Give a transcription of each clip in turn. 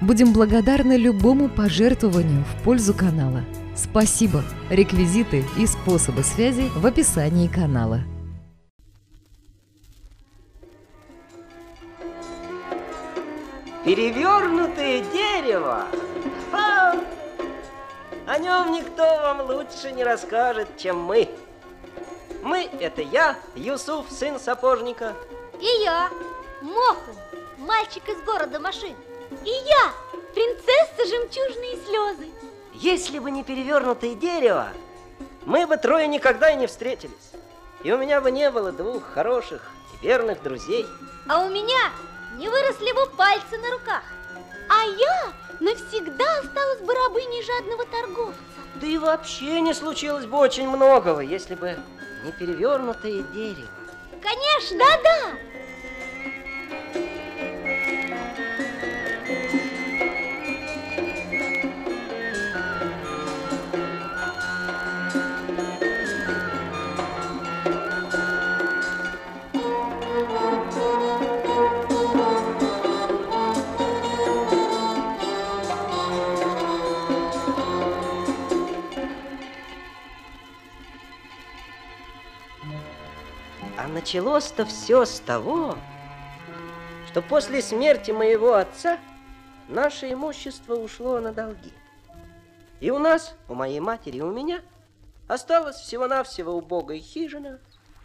Будем благодарны любому пожертвованию в пользу канала. Спасибо! Реквизиты и способы связи в описании канала. Перевернутое дерево! Ха! О нем никто вам лучше не расскажет, чем мы. Мы — это я, Юсуф, сын сапожника. И я, Моху, мальчик из города машин. И я, принцесса жемчужные слезы. Если бы не перевернутое дерево, мы бы трое никогда и не встретились. И у меня бы не было двух хороших и верных друзей. А у меня не выросли бы пальцы на руках. А я навсегда осталась бы рабыней жадного торговца. Да и вообще не случилось бы очень многого, если бы не перевернутое дерево. Конечно! Да-да! Началось-то все с того, что после смерти моего отца наше имущество ушло на долги. И у нас, у моей матери и у меня, осталось всего-навсего убогая хижина,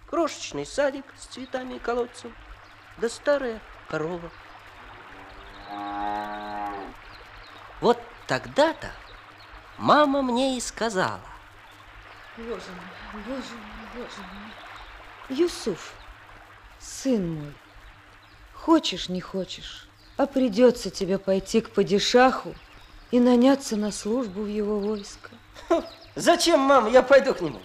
крошечный садик с цветами и колодцем, да старая корова. Вот тогда-то мама мне и сказала, Боже мой, боже мой, боже мой. Юсуф, сын мой, хочешь, не хочешь, а придется тебе пойти к падишаху и наняться на службу в его войско. Зачем, мам, я пойду к нему?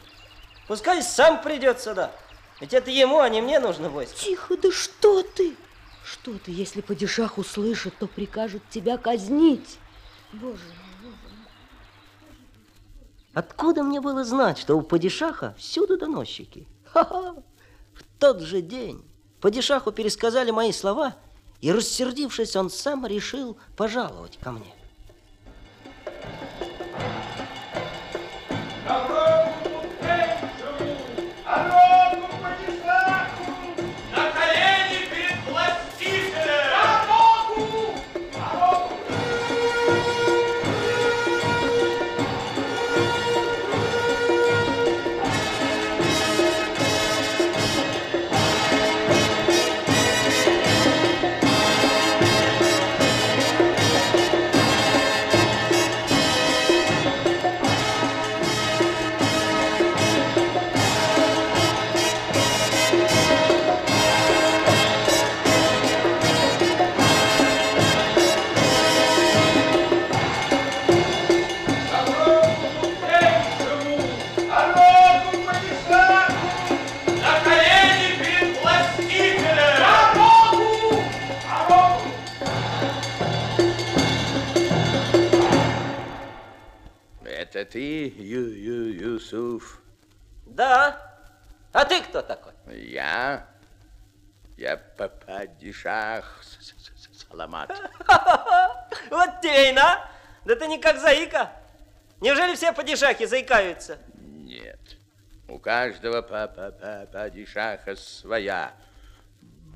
Пускай сам придет сюда. Ведь это ему, а не мне нужно войско. Тихо, да что ты? Что ты, если падишах услышит, то прикажет тебя казнить. Боже мой, боже мой. Откуда мне было знать, что у падишаха всюду доносчики? Ха-ха! В тот же день падишаху пересказали мои слова, и, рассердившись, он сам решил пожаловать ко мне. Ты, Ю -ю Юсуф? Да? А ты кто такой? Я? Я Пападишах Саламат. Вот тебе и на! Да ты не как заика. Неужели все падишахи заикаются? Нет. У каждого папа Пападишаха своя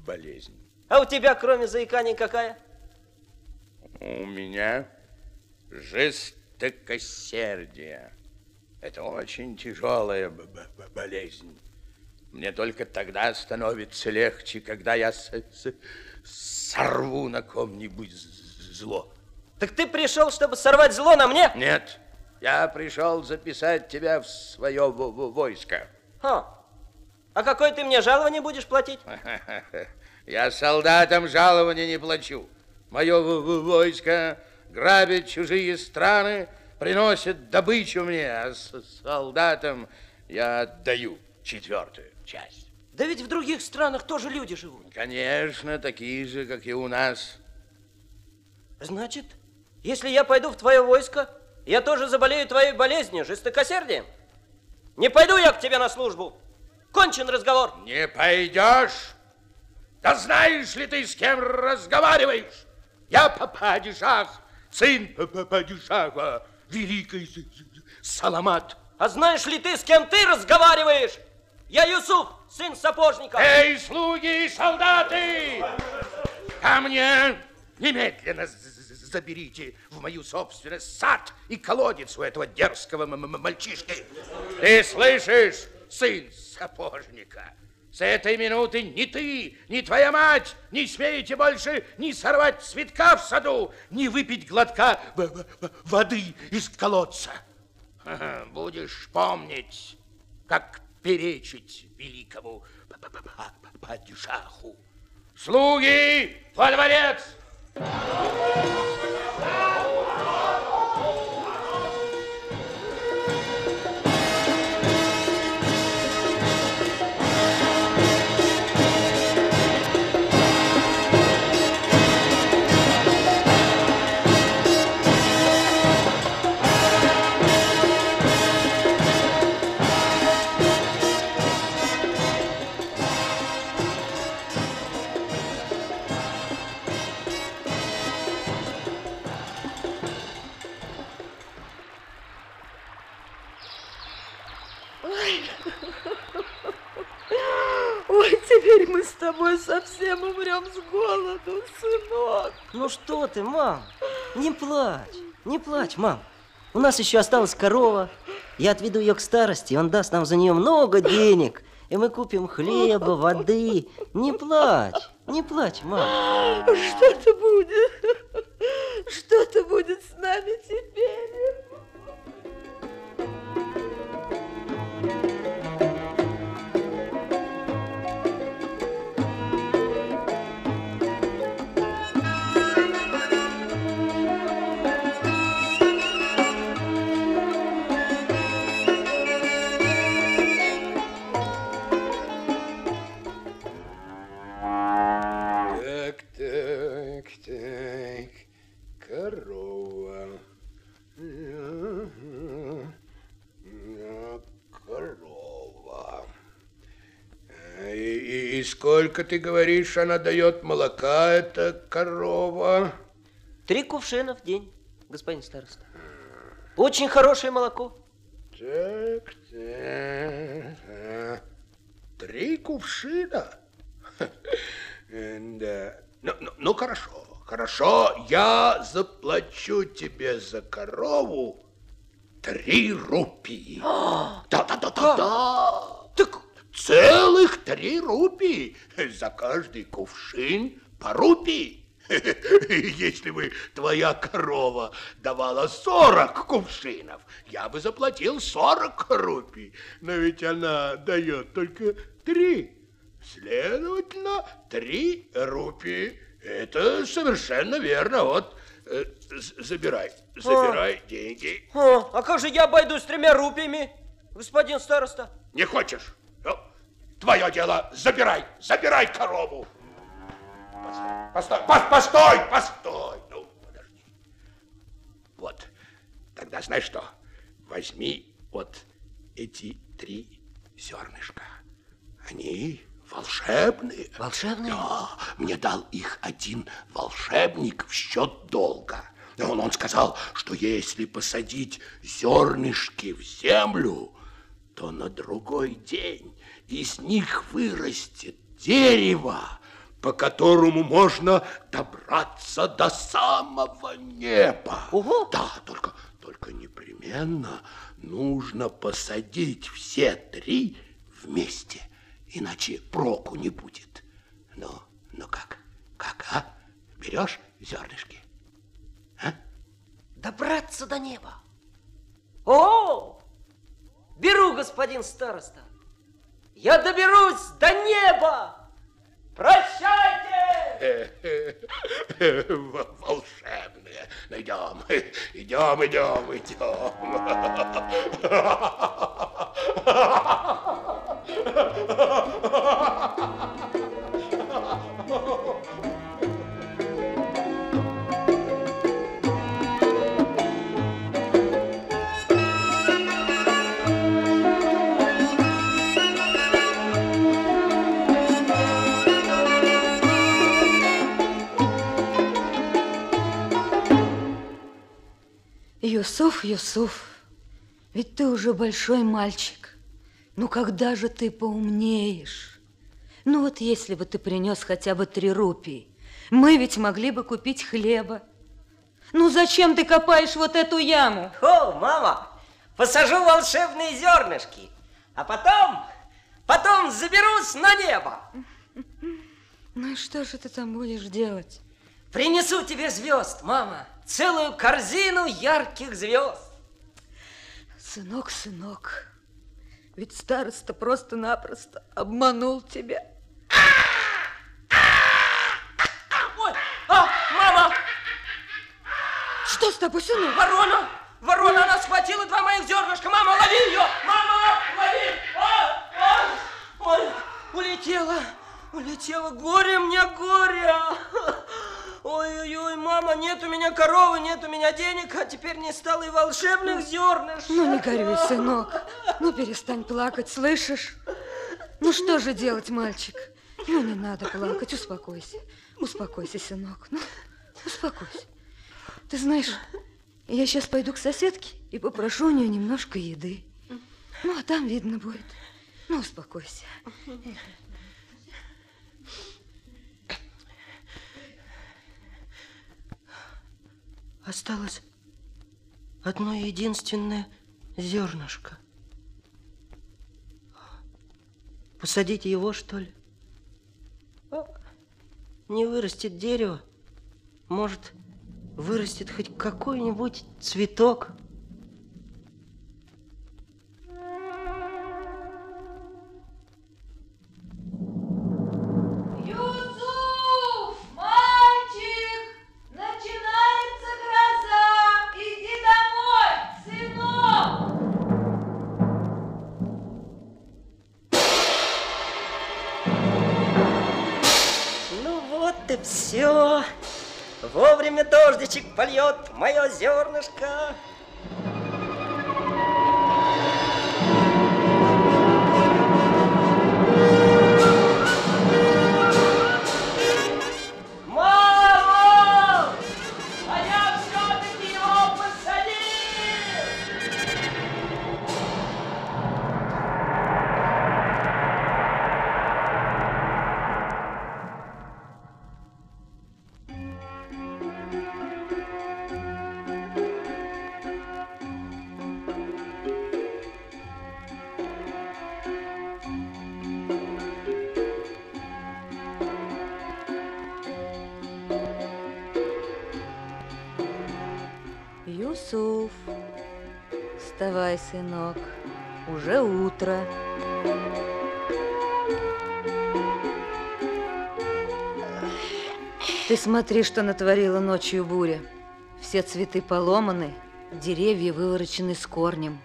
болезнь. А у тебя, кроме заикания, какая? У меня жестокосердие. Это очень тяжелая б- б- болезнь. Мне только тогда становится легче, когда я с- с- сорву на ком-нибудь зло. Так ты пришел, чтобы сорвать зло на мне? Нет, я пришел записать тебя в свое во- во- войско. Ха. А какое ты мне жалование будешь платить? Я солдатам жалования не плачу. Мое в- в- войско грабит чужие страны, приносят добычу мне, а с солдатам я отдаю четвертую часть. Да ведь в других странах тоже люди живут. Конечно, такие же, как и у нас. Значит, если я пойду в твое войско, я тоже заболею твоей болезнью, жестокосердием? Не пойду я к тебе на службу. Кончен разговор. Не пойдешь? Да знаешь ли ты, с кем разговариваешь? Я падишах, сын падишаха, великий Саламат. А знаешь ли ты, с кем ты разговариваешь? Я Юсуф, сын сапожника. Эй, слуги и солдаты! Ко мне немедленно заберите в мою собственность сад и колодец у этого дерзкого мальчишки. Ты слышишь, сын сапожника? С этой минуты ни ты, ни твоя мать не смеете больше ни сорвать цветка в саду, ни выпить глотка воды из колодца. Будешь помнить, как перечить великому падишаху. Слуги во дворец! Теперь мы с тобой совсем умрем с голоду, сынок. Ну что ты, мам? Не плачь, не плачь, мам. У нас еще осталась корова. Я отведу ее к старости, он даст нам за нее много денег. И мы купим хлеба, воды. Не плачь, не плачь, мам. Что-то будет. Что-то будет с нами теперь. Сколько, ты говоришь, она дает молока, эта корова? Три кувшина в день, господин староста. Очень хорошее молоко. Так, так. а, Три кувшина? Э, Да. Ну, ну, ну, хорошо, хорошо. Я заплачу тебе за корову три рупии. Да, да, да, да, да. Так целых три рупии за каждый кувшин по рупии. Если бы твоя корова давала 40 кувшинов, я бы заплатил 40 рупий. Но ведь она дает только три. Следовательно, три рупии. Это совершенно верно. Вот, э, забирай, забирай деньги. А, а как же я обойдусь с тремя рупиями, господин староста? Не хочешь? Твое дело, забирай, забирай корову. Постой, постой, пос- постой, постой. Ну, подожди. Вот, тогда знаешь что? Возьми вот эти три зернышка. Они волшебные. Волшебные? Да, мне дал их один волшебник в счет долга. Он, он сказал, что если посадить зернышки в землю, то на другой день из них вырастет дерево, по которому можно добраться до самого неба. Ого! Да, только, только непременно нужно посадить все три вместе, иначе проку не будет. Ну, ну как, как, а? Берешь зернышки? А? Добраться до неба. О, беру, господин староста. Я доберусь до неба. Прощайте! волшебные. Идем, идем, идем, идем. Юсуф, Юсуф, ведь ты уже большой мальчик. Ну когда же ты поумнеешь? Ну вот если бы ты принес хотя бы три рупии, мы ведь могли бы купить хлеба. Ну зачем ты копаешь вот эту яму? О, мама, посажу волшебные зернышки, а потом, потом заберусь на небо. Ну и что же ты там будешь делать? Принесу тебе звезд, мама, целую корзину ярких звезд. Сынок, сынок, ведь староста просто-напросто обманул тебя. Ой, а, мама, Что с тобой, сынок? ворона, ворона, она схватила два моих зернышка. Мама, лови ее, мама, лови. А, ой, улетела, улетела, горе мне, горе. Ой-ой-ой, мама, нет у меня коровы, нет у меня денег, а теперь не стало и волшебных зернышек. Ну не горюй, сынок. Ну перестань плакать, слышишь? Ну что же делать, мальчик? Ну не надо плакать, успокойся. Успокойся, сынок. Ну, успокойся. Ты знаешь, я сейчас пойду к соседке и попрошу у нее немножко еды. Ну, а там видно будет. Ну, успокойся. Осталось одно единственное зернышко. Посадить его, что ли? Не вырастет дерево. Может, вырастет хоть какой-нибудь цветок. Вовремя дождичек польет мое зернышко. Вставай, сынок, уже утро. Ты смотри, что натворила ночью буря. Все цветы поломаны, деревья выворочены с корнем.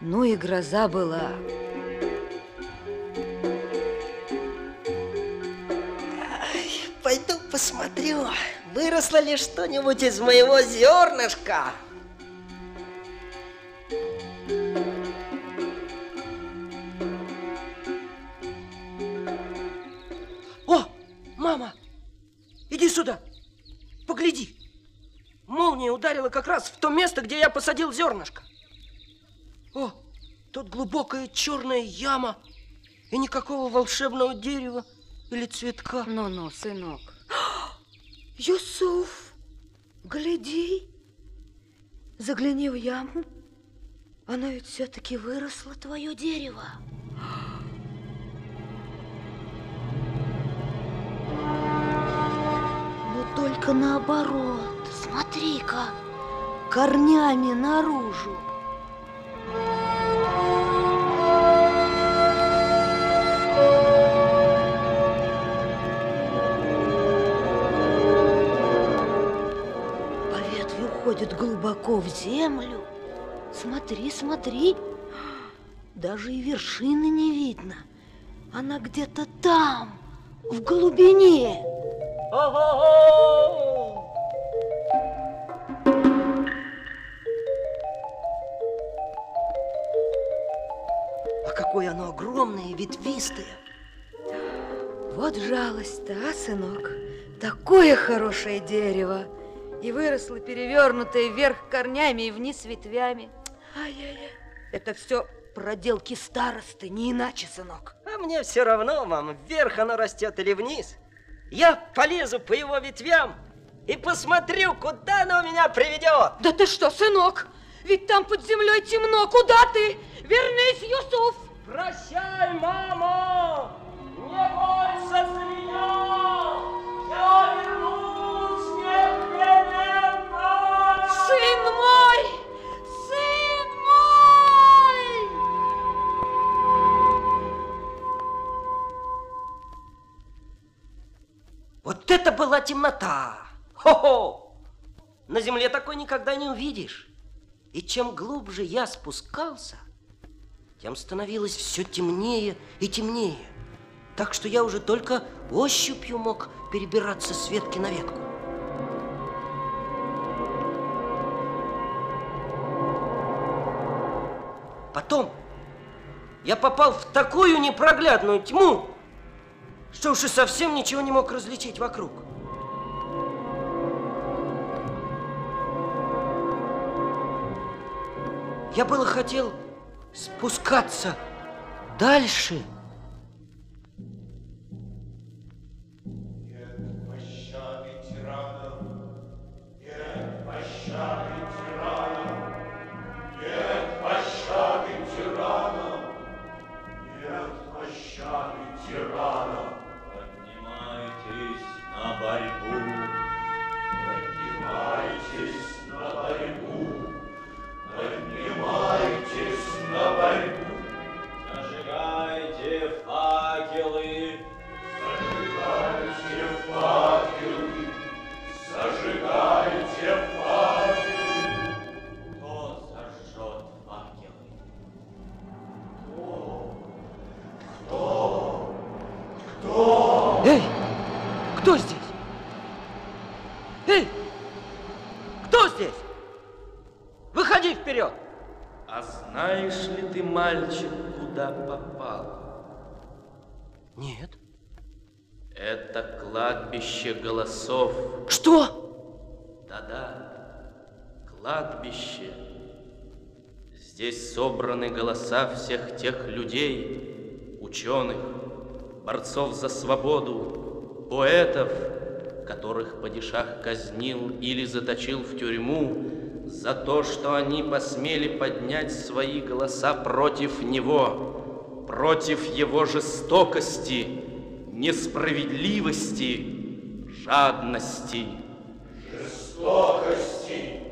Ну и гроза была. Пойду посмотрю, выросло ли что-нибудь из моего зернышка. Посадил зернышко. О, тут глубокая черная яма и никакого волшебного дерева или цветка. Ну-ну, сынок. Юсуф, гляди. Загляни в яму. Оно ведь все-таки выросло, твое дерево. Но только наоборот. Смотри-ка, корнями наружу. По ветви уходит глубоко в землю. Смотри, смотри, даже и вершины не видно. Она где-то там, в глубине. Ого! Какое оно огромное ветвистое. Вот жалость-то, а, сынок? Такое хорошее дерево. И выросло перевернутое вверх корнями и вниз ветвями. Ай-яй-яй. Это все проделки старосты, не иначе, сынок. А мне все равно, мам, вверх оно растет или вниз. Я полезу по его ветвям и посмотрю, куда оно меня приведет. Да ты что, сынок? Ведь там под землей темно. Куда ты? Вернись, Юсуф! Прощай, мама! Не бойся за меня! Я вернусь непременно! Сын мой! Сын мой! Вот это была темнота! Хо-хо! На земле такой никогда не увидишь. И чем глубже я спускался, тем становилось все темнее и темнее. Так что я уже только ощупью мог перебираться с ветки на ветку. Потом я попал в такую непроглядную тьму, что уж и совсем ничего не мог различить вокруг. Я было хотел спускаться дальше. Собраны голоса всех тех людей, ученых, борцов за свободу, поэтов, которых падишах казнил или заточил в тюрьму за то, что они посмели поднять свои голоса против него, против его жестокости, несправедливости, жадности. Жестокости,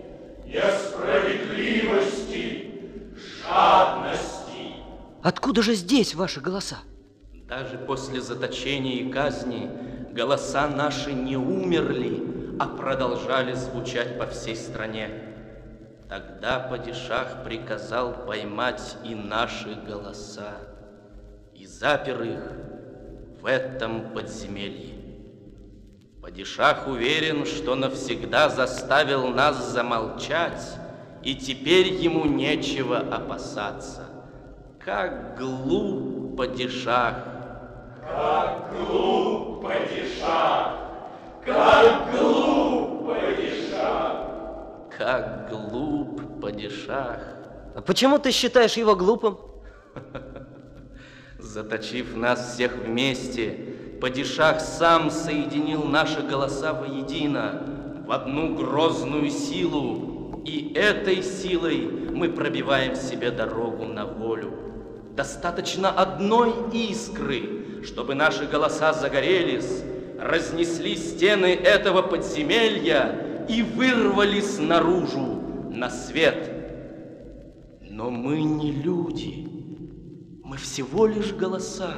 несправедливости, жадности. Откуда же здесь ваши голоса? Даже после заточения и казни голоса наши не умерли, а продолжали звучать по всей стране. Тогда падишах приказал поймать и наши голоса, и запер их в этом подземелье. Падишах уверен, что навсегда заставил нас замолчать, и теперь ему нечего опасаться. Как глуп падишах! Как глуп падишах, как глуп падишах. Как глуп падишах! А почему ты считаешь его глупым? Заточив нас всех вместе, падишах сам соединил наши голоса воедино, в одну грозную силу, и этой силой мы пробиваем себе дорогу на волю. Достаточно одной искры, чтобы наши голоса загорелись, разнесли стены этого подземелья и вырвались наружу, на свет. Но мы не люди, мы всего лишь голоса.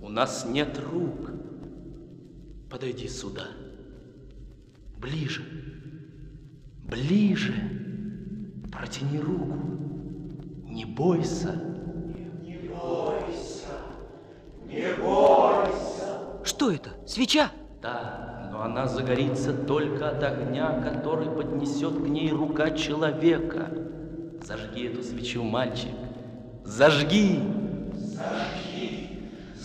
У нас нет рук. Подойди сюда, ближе, Ближе. Протяни руку. Не бойся. Что это? Свеча? Да, но она загорится только от огня, который поднесет к ней рука человека. Зажги эту свечу, мальчик. Зажги!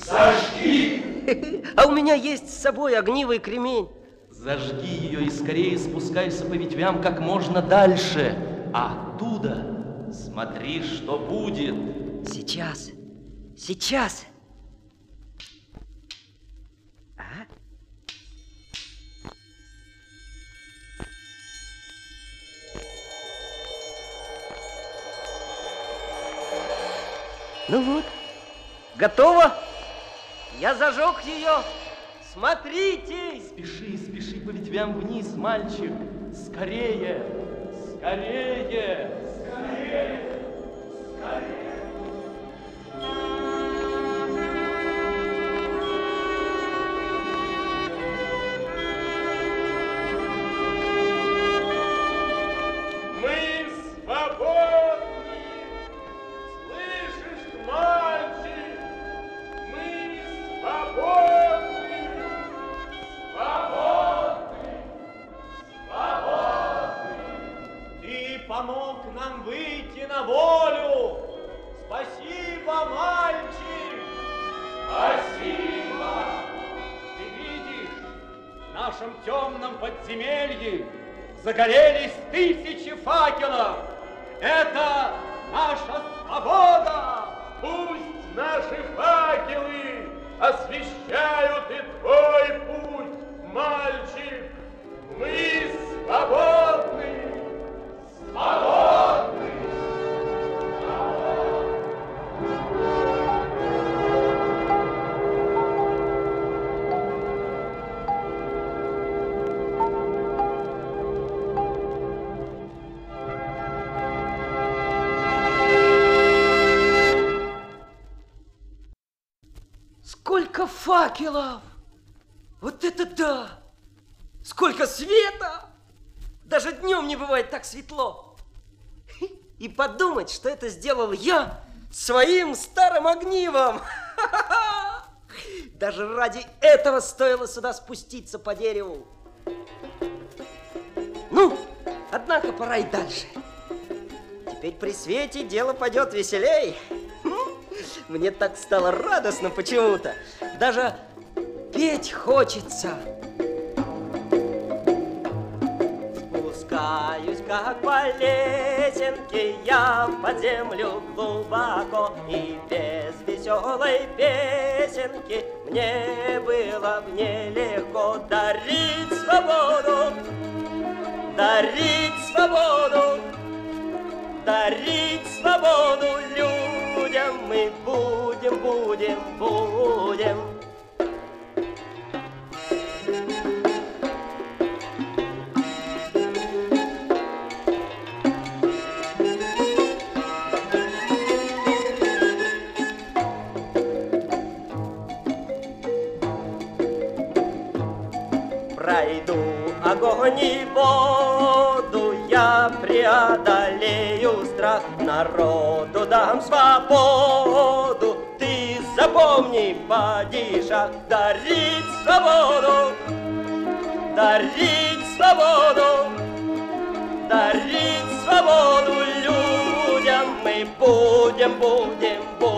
А у меня есть с собой огнивый кремень. Зажги ее и скорее спускайся по ветвям как можно дальше. А оттуда смотри, что будет. Сейчас. Сейчас. А? Ну вот, готово. Я зажег ее. Смотрите. Спеши, спеши по ветвям вниз, мальчик. Скорее, скорее. Мы подумать, что это сделал я своим старым огнивом. Даже ради этого стоило сюда спуститься по дереву. Ну, однако пора и дальше. Теперь при свете дело пойдет веселей. Мне так стало радостно почему-то. Даже петь хочется. Спускаюсь, как по лесенке, я под землю глубоко. И без веселой песенки мне было бы нелегко дарить свободу, дарить свободу, дарить свободу людям мы будем, будем, будем. Огонь и воду, я преодолею страх, народу дам свободу. Ты запомни, падиша, дарить свободу, дарить свободу, дарить свободу людям мы будем, будем, будем.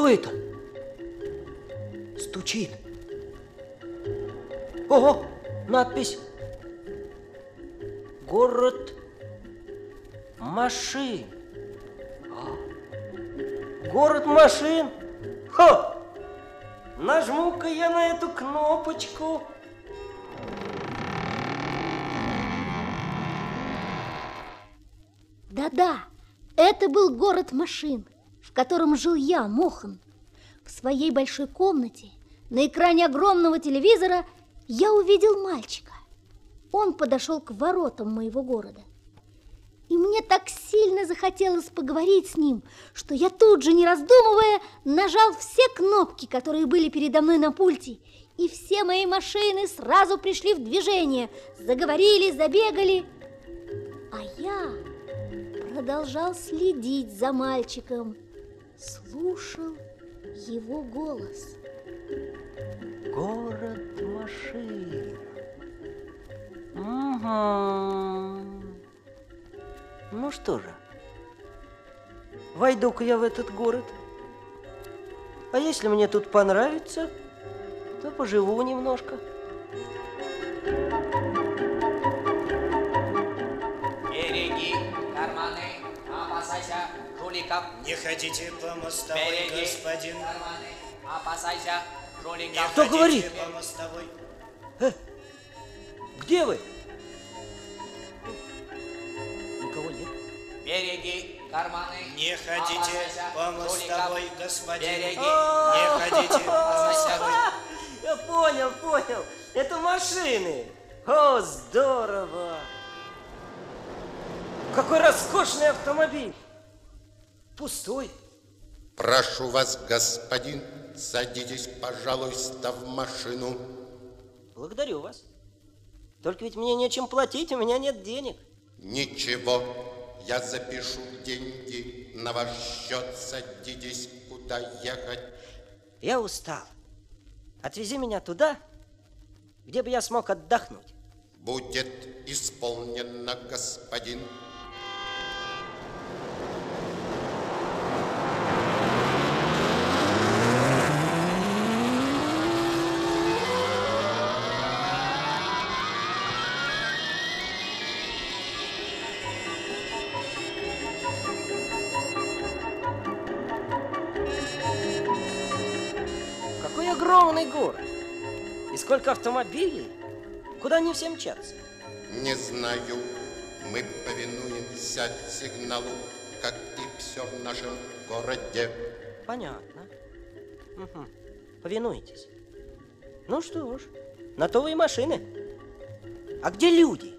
Что это? Стучит. Ого, надпись. Город машин. А, Город машин. Ха! Нажму-ка я на эту кнопочку. Да-да, это был город машин, в котором жил я, Мохан. В своей большой комнате на экране огромного телевизора я увидел мальчика. Он подошел к воротам моего города. И мне так сильно захотелось поговорить с ним, что я тут же, не раздумывая, нажал все кнопки, которые были передо мной на пульте, и все мои машины сразу пришли в движение, заговорили, забегали. А я продолжал следить за мальчиком, слушал его голос. Город машин. Ага. Ну что же, войду-ка я в этот город. А если мне тут понравится, то поживу немножко. Береги карманы, опасайся жуликов. Не ходите по мостовой, Береги господин. опасайся жуликов. Кто говорит? По мостовой. Где вы? Никого нет. Береги карманы. Не ходите опасайся по жуликов. мостовой, господин. Береги. Не ходите по мостовой. Я понял, понял. Это машины. О, здорово. Какой роскошный автомобиль. Пустой. Прошу вас, господин, садитесь, пожалуйста, в машину. Благодарю вас. Только ведь мне нечем платить, у меня нет денег. Ничего, я запишу деньги на ваш счет. Садитесь, куда ехать. Я устал. Отвези меня туда, где бы я смог отдохнуть. Будет исполнено, господин. Сколько автомобилей. Куда они все мчатся? Не знаю, мы повинуемся сигналу, как и все в нашем городе. Понятно. Мгм. Повинуетесь. Ну что ж, на то вы и машины. А где люди?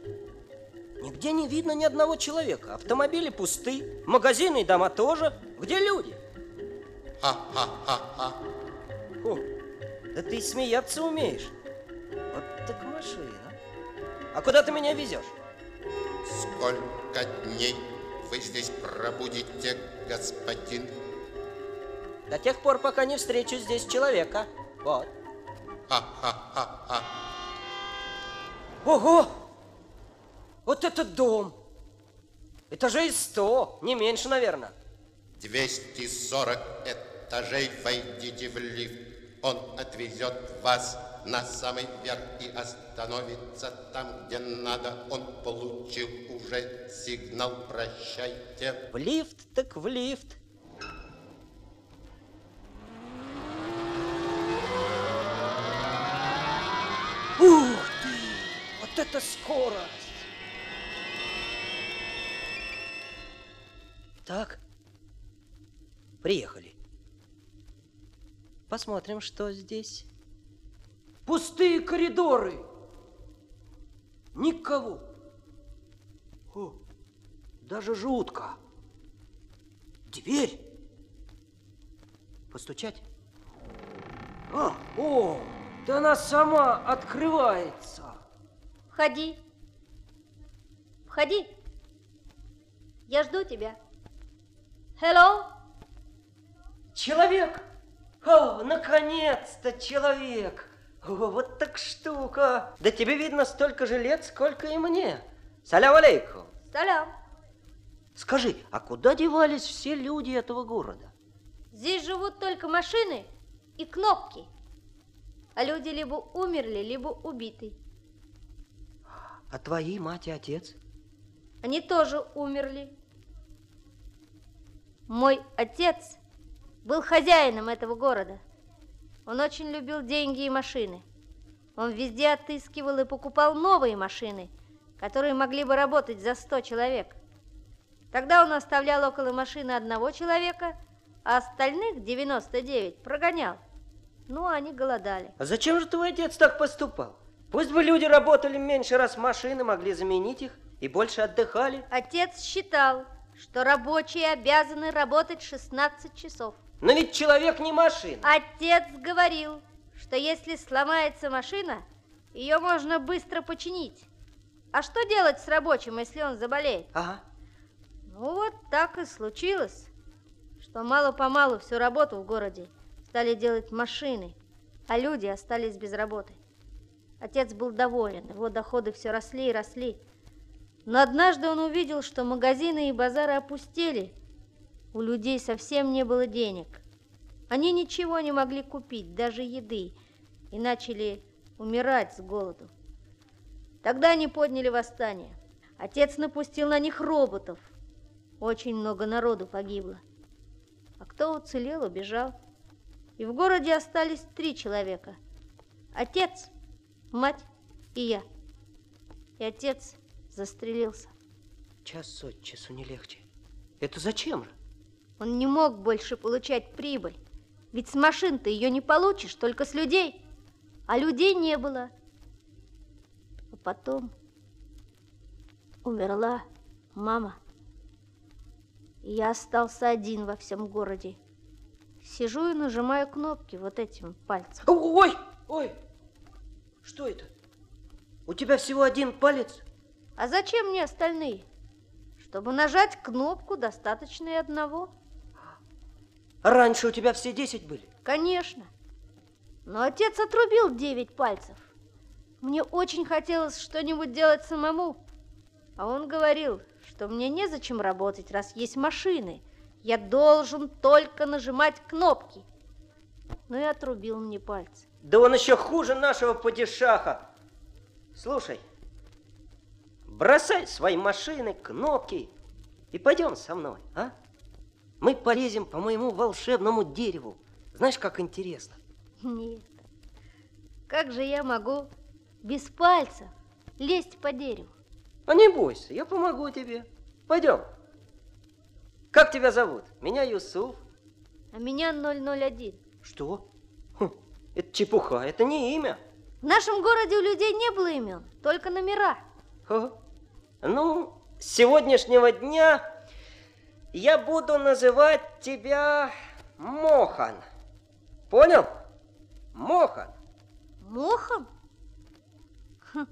Нигде не видно ни одного человека. Автомобили пусты, магазины и дома тоже. Где люди? Ха-ха-ха-ха. Да ты смеяться умеешь. Машина. А куда ты меня везешь? Сколько дней вы здесь пробудете, господин? До тех пор, пока не встречу здесь человека. Вот. Ха-ха-ха-ха. Ого! Вот этот дом! Этажей сто, не меньше, наверное. 240 этажей войдите в лифт. Он отвезет вас на самый верх и остановится там, где надо. Он получил уже сигнал. Прощайте. В лифт так в лифт. Ух ты! Вот это скорость! Так, приехали. Посмотрим, что здесь. Пустые коридоры. Никого. О, даже жутко. Дверь. Постучать? А, о, да она сама открывается. Входи. Входи. Я жду тебя. Hello? Человек! О, наконец-то человек! О, вот так штука! Да тебе видно столько же лет, сколько и мне. Салям алейкум. Салям. Скажи, а куда девались все люди этого города? Здесь живут только машины и кнопки. А люди либо умерли, либо убиты. А твои мать и отец? Они тоже умерли. Мой отец был хозяином этого города. Он очень любил деньги и машины. Он везде отыскивал и покупал новые машины, которые могли бы работать за 100 человек. Тогда он оставлял около машины одного человека, а остальных 99 прогонял. Ну, они голодали. А зачем же твой отец так поступал? Пусть бы люди работали меньше, раз машины могли заменить их, И больше отдыхали. Отец считал, что рабочие обязаны работать 16 часов. Но ведь человек не машина. Отец говорил, что если сломается машина, ее можно быстро починить. А что делать с рабочим, если он заболеет? Ага. Ну вот так и случилось, что мало-помалу всю работу в городе стали делать машины, а люди остались без работы. Отец был доволен, его доходы все росли и росли. Но однажды он увидел, что магазины и базары опустели. У людей совсем не было денег. Они ничего не могли купить, даже еды, и начали умирать с голоду. Тогда они подняли восстание. Отец напустил на них роботов. Очень много народу погибло. А кто уцелел, убежал. И в городе остались три человека. Отец, мать и я. И отец застрелился. Час от часу не легче. Это зачем же? Он не мог больше получать прибыль. Ведь с машин ты ее не получишь, только с людей. А людей не было. А потом умерла мама. И я остался один во всем городе. Сижу и нажимаю кнопки вот этим пальцем. Ой, ой, что это? У тебя всего один палец? А зачем мне остальные? Чтобы нажать кнопку, достаточно и одного. Раньше у тебя все десять были? Конечно. Но отец отрубил девять пальцев. Мне очень хотелось что-нибудь делать самому. А он говорил, что мне незачем работать, раз есть машины. Я должен только нажимать кнопки. Ну и отрубил мне пальцы. Да он еще хуже нашего падишаха. Слушай, бросай свои машины, кнопки и пойдем со мной, а? Мы полезем по моему волшебному дереву. Знаешь, как интересно? Нет. Как же я могу без пальцев лезть по дереву? А не бойся, я помогу тебе. Пойдем. Как тебя зовут? Меня Юсуф. А меня 001. Что? Хм, это чепуха, это не имя. В нашем городе у людей не было имен, только номера. Ха. Ну, с сегодняшнего дня я буду называть тебя Мохан. Понял? Мохан. Мохан? Хм.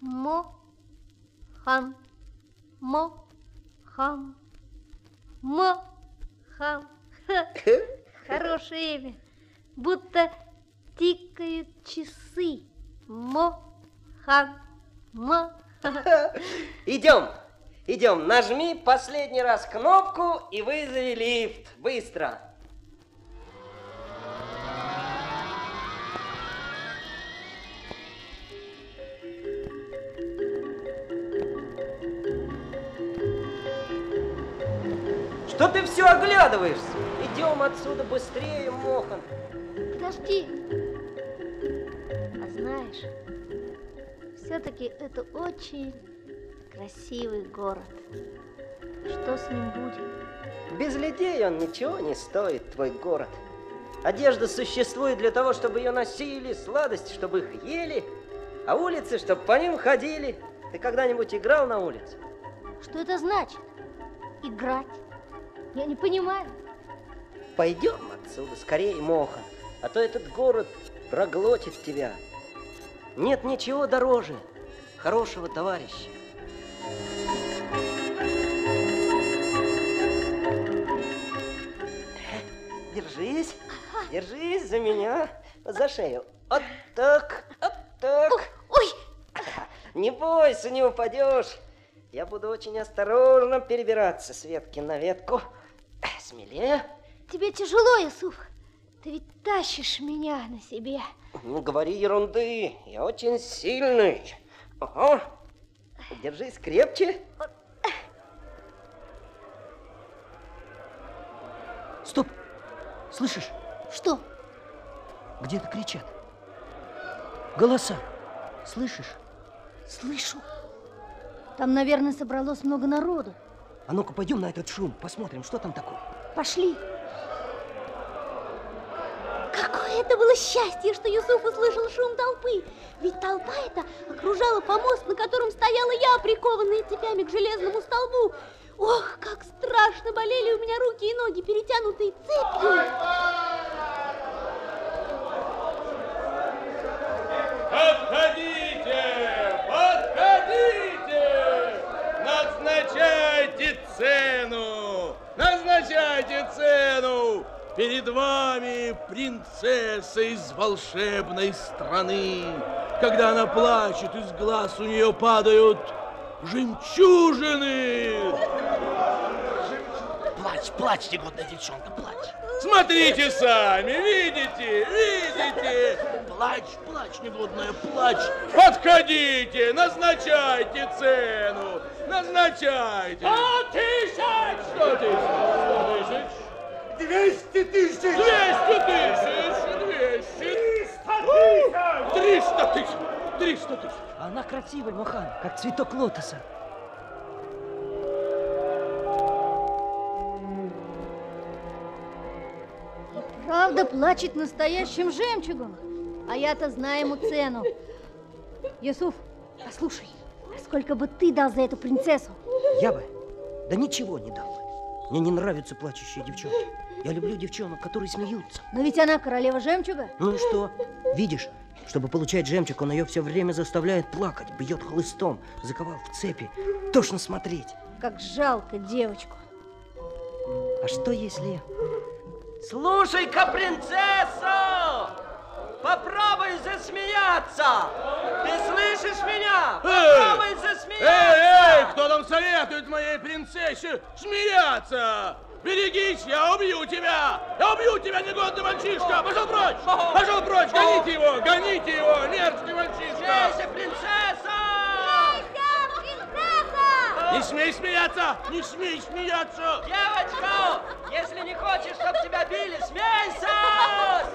Мохан. Мохан. Мохан. Хорошее имя. Будто тикают часы. Мохан. Мохан. Идем. Идем, нажми последний раз кнопку и вызови лифт. Быстро. Что ты все оглядываешься? Идем отсюда быстрее, Мохан. Подожди. А знаешь, все-таки это очень красивый город. Что с ним будет? Без людей он ничего не стоит, твой город. Одежда существует для того, чтобы ее носили, сладости, чтобы их ели, а улицы, чтобы по ним ходили. Ты когда-нибудь играл на улице? Что это значит? Играть? Я не понимаю. Пойдем отсюда скорее, Мохан, а то этот город проглотит тебя. Нет ничего дороже хорошего товарища. Держись, держись за меня, за шею. Вот так, вот так. Ой! Не бойся, не упадешь. Я буду очень осторожно перебираться с ветки на ветку. Смелее. Тебе тяжело, Юсуф. Ты ведь тащишь меня на себе. Не говори ерунды. Я очень сильный. Ага. Держись крепче. Стоп! Слышишь? Что? Где-то кричат. Голоса. Слышишь? Слышу. Там, наверное, собралось много народу. А ну-ка, пойдем на этот шум, посмотрим, что там такое. Пошли. Какое это было счастье, что Юсуф услышал шум толпы. Ведь толпа эта окружала помост, на котором стояла я, прикованная цепями к железному столбу. Ох, как страшно болели у меня руки и ноги, перетянутые цепью. Подходите! Подходите! Назначайте цену! Назначайте цену! Перед вами принцесса из волшебной страны. Когда она плачет, из глаз у нее падают жемчужины. Плачь, плачь, негодная девчонка, плачь. Смотрите сами, видите, видите. Плачь, плачь, негодная, плачь. Подходите, назначайте цену, назначайте. Сто тысяч! Сто тысяч, сто тысяч. Двести тысяч! Двести тысяч, двести. Триста тысяч! Триста тысяч, триста тысяч. Она красивая, Мохан, как цветок лотоса. Правда плачет настоящим жемчугом. А я-то знаю ему цену. Юсуф, послушай, а сколько бы ты дал за эту принцессу? Я бы, да ничего не дал бы. Мне не нравятся плачущие девчонки. Я люблю девчонок, которые смеются. Но ведь она королева жемчуга. Ну и что? Видишь, чтобы получать жемчуг, он ее все время заставляет плакать, бьет хлыстом, заковал в цепи. Тошно смотреть. Как жалко девочку. А что если... Слушай-ка, принцесса! Попробуй засмеяться! Ты слышишь меня? Попробуй засмеяться! Эй, эй, кто там советует моей принцессе смеяться? Берегись, я убью тебя! Я убью тебя, негодный мальчишка! Пошел прочь! Пошел прочь! Гоните его! Гоните его! Мерзкий мальчишка! Смейся, принцесса! Не смей смеяться! Не смей смеяться! Девочка, если не хочешь, чтобы тебя били, смейся!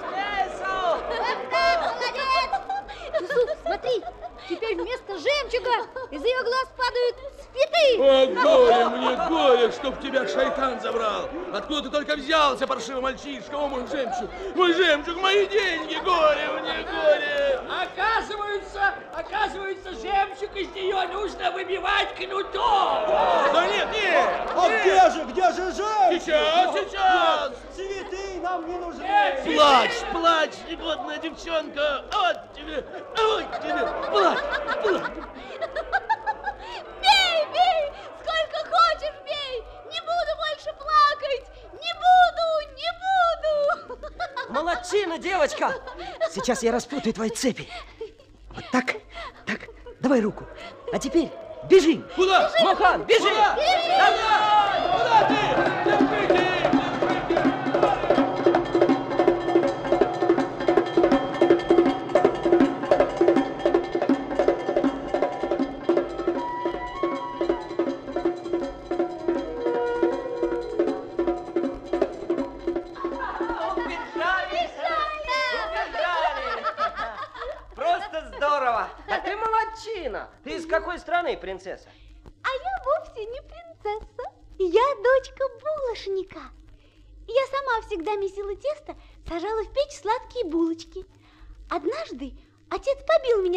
Смейся! Юсуф, смотри, теперь вместо жемчуга из ее глаз падают цветы. О, горе мне, горе, чтоб тебя шайтан забрал! Откуда ты только взялся, паршивый мальчишка? О, мой жемчуг! Мой жемчуг, мои деньги! Горе мне, горе! Оказывается, оказывается, жемчуг из нее нужно выбивать кнутом. Да нет, нет! А нет. где же, где же жемчуг? Сейчас, сейчас! Цветы нам не нужны. Плачь, плачь, негодная девчонка! Вот тебе, вот тебе, плачь, плачь! Бей, бей, сколько хочешь бей. Не буду больше плакать. Не буду, не буду. Молодчина, девочка! Сейчас я распутаю твои цепи. Вот так, так, давай руку. А теперь бежим. Куда? Мохан, бежи! Куда? Давай! Куда ты?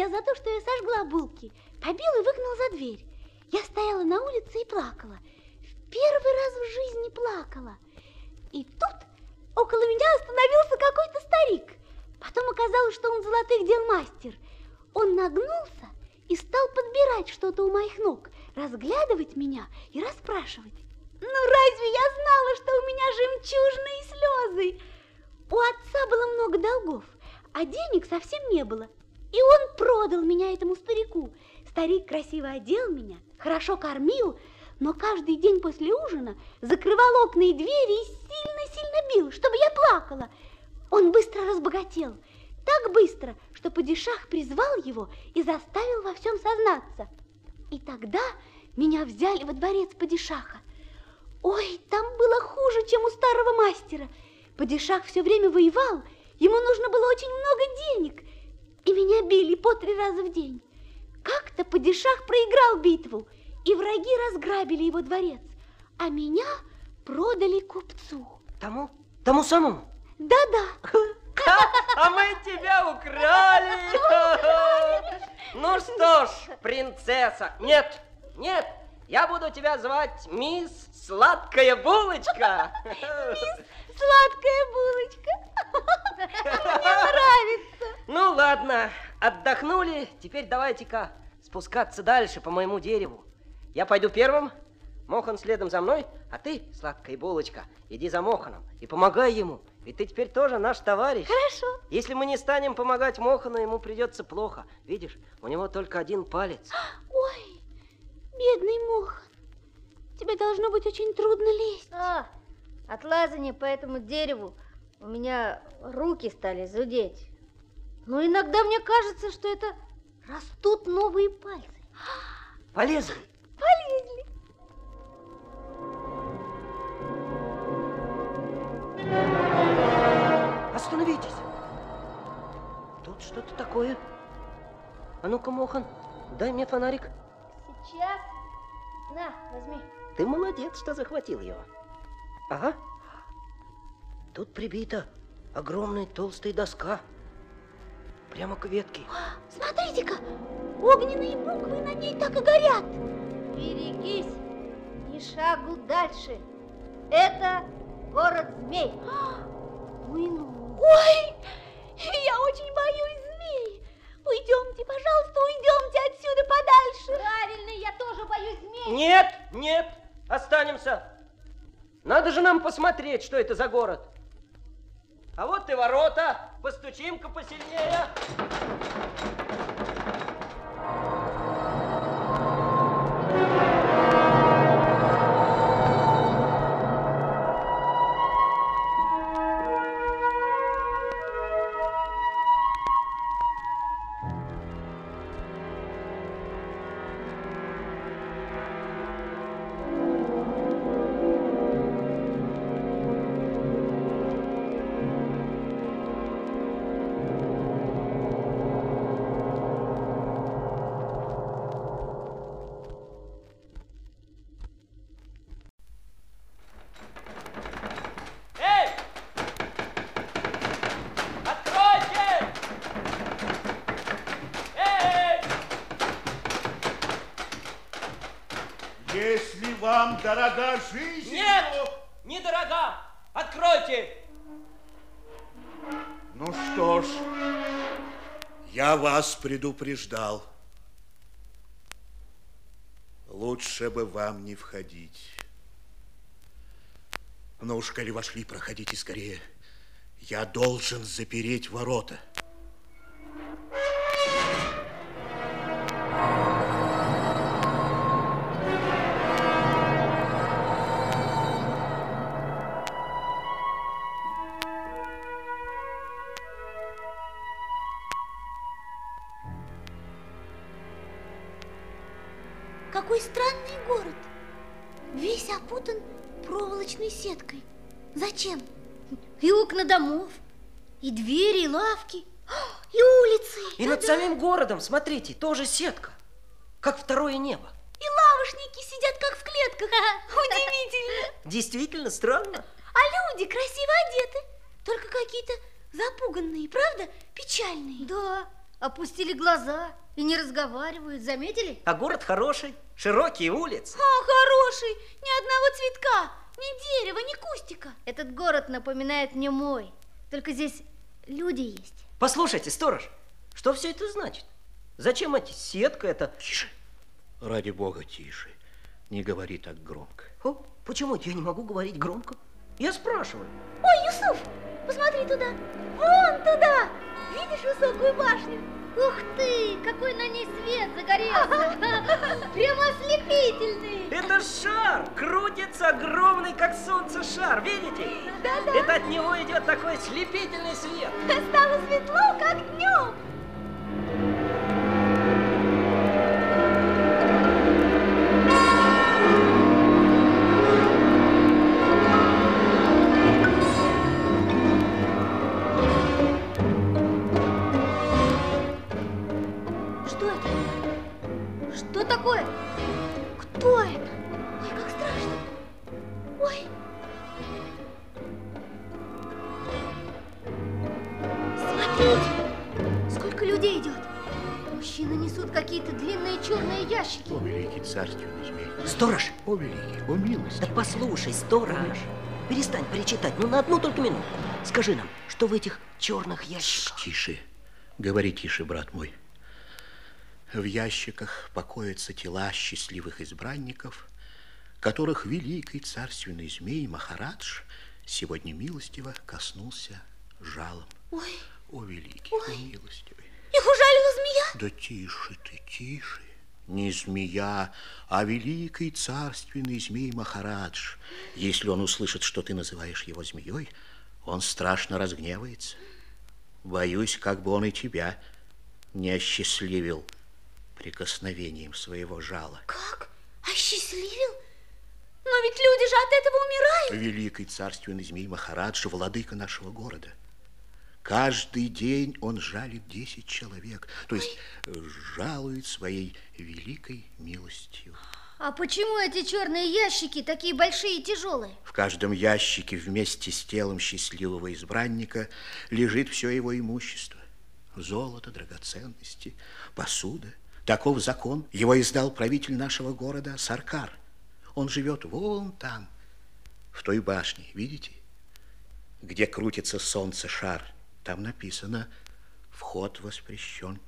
Меня за то, что я сожгла булки. Побил и выгнал за дверь. Я стояла на улице и плакала. В первый раз в жизни плакала. И тут около меня остановился какой-то старик. Потом оказалось, что он золотых дел мастер. Он нагнулся и стал подбирать что-то у моих ног, разглядывать меня и расспрашивать. Ну разве я знала, что у меня жемчужные слезы? У отца было много долгов, а денег совсем не было. И он продал меня этому старику. Старик красиво одел меня, хорошо кормил, но каждый день после ужина закрывал окна и двери и сильно-сильно бил, чтобы я плакала. Он быстро разбогател, так быстро, что падишах призвал его и заставил во всем сознаться. И тогда меня взяли во дворец падишаха. Ой, там было хуже, чем у старого мастера. Падишах все время воевал, ему нужно было очень много денег, и меня били по три раза в день. Как-то падишах проиграл битву, и враги разграбили его дворец, а меня продали купцу. Тому? Тому самому? Да-да. А мы тебя украли! Ну что ж, принцесса, нет, нет, я буду тебя звать мисс Сладкая Булочка. Сладкая булочка. Мне нравится. Ну ладно, отдохнули, теперь давайте-ка спускаться дальше по моему дереву. Я пойду первым, Мохан следом за мной, а ты, сладкая булочка, иди за Моханом и помогай ему. Ведь ты теперь тоже наш товарищ. Хорошо. Если мы не станем помогать Мохану, ему придется плохо. Видишь, у него только один палец. Ой, бедный Мохан. Тебе должно быть очень трудно лезть. А, от лазания по этому дереву у меня руки стали зудеть. Но иногда мне кажется, что это растут новые пальцы. Полезли. Полезли. Остановитесь. Тут что-то такое. А ну-ка, Мохан, дай мне фонарик. Сейчас. На, возьми. Ты молодец, что захватил его. Ага. Тут прибита огромная толстая доска. Прямо к ветке. Смотрите-ка, огненные буквы на ней так и горят. Берегись, ни шагу дальше. Это город змей. Ой, ну. Ой, я очень боюсь змей. Уйдемте, пожалуйста, уйдемте отсюда подальше. Правильно, я тоже боюсь змей. Нет, нет, останемся. Надо же нам посмотреть, что это за город. А вот и ворота. Постучим-ка посильнее. Вас предупреждал. Лучше бы вам не входить. Ну уж, коли вошли, проходите скорее. Я должен запереть ворота. Домов, и двери, и лавки, и улицы. И над самим городом, смотрите, тоже сетка. Как второе небо. И лавошники сидят, как в клетках. Удивительно. Действительно странно. А люди красиво одеты, только какие-то запуганные, правда? Печальные. Да, опустили глаза и не разговаривают, заметили? А город хороший, широкие улицы. А, хороший, ни одного цветка, ни дерева, ни кустика. Этот город напоминает мне мой, только здесь люди есть. Послушайте, сторож, что все это значит? Зачем эти сетка, это... Тише. Ради бога, тише. Не говори так громко. О, почему я не могу говорить громко? Я спрашиваю. Ой, Юсуф, посмотри туда, вон туда. Видишь высокую башню? Ух ты, какой на ней свет загорелся. Прямо ослепительный. Это шар, крутится огромный, как солнце, шар, видите? Да-да. Это от него идет такой слепительный свет. Стало светло, как днем. Послушай, сторож, перестань причитать, ну на одну только минуту. Скажи нам, что в этих черных ящиках? Тише, говори тише, брат мой. В ящиках покоятся тела счастливых избранников, которых великий царственный змей Махарадж сегодня милостиво коснулся жалом. Ой, О, великий, Ой. о, милостивый. их ужалила змея? Да тише ты, тише. Не змея, а великий царственный змей Махарадж. Если он услышит, что ты называешь его змеей, он страшно разгневается. Боюсь, как бы он и тебя не осчастливил прикосновением своего жала. Как? Осчастливил? Но ведь люди же от этого умирают. Великий царственный змей Махарадж, владыка нашего города. Каждый день он жалит 10 человек, то есть э, жалует своей великой милостью. А почему эти черные ящики такие большие и тяжелые? В каждом ящике вместе с телом счастливого избранника лежит все его имущество. Золото, драгоценности, посуда. Таков закон. Его издал правитель нашего города Саркар. Он живет вон там, в той башне, видите? Где крутится солнце шар. Там написано «Вход воспрещен».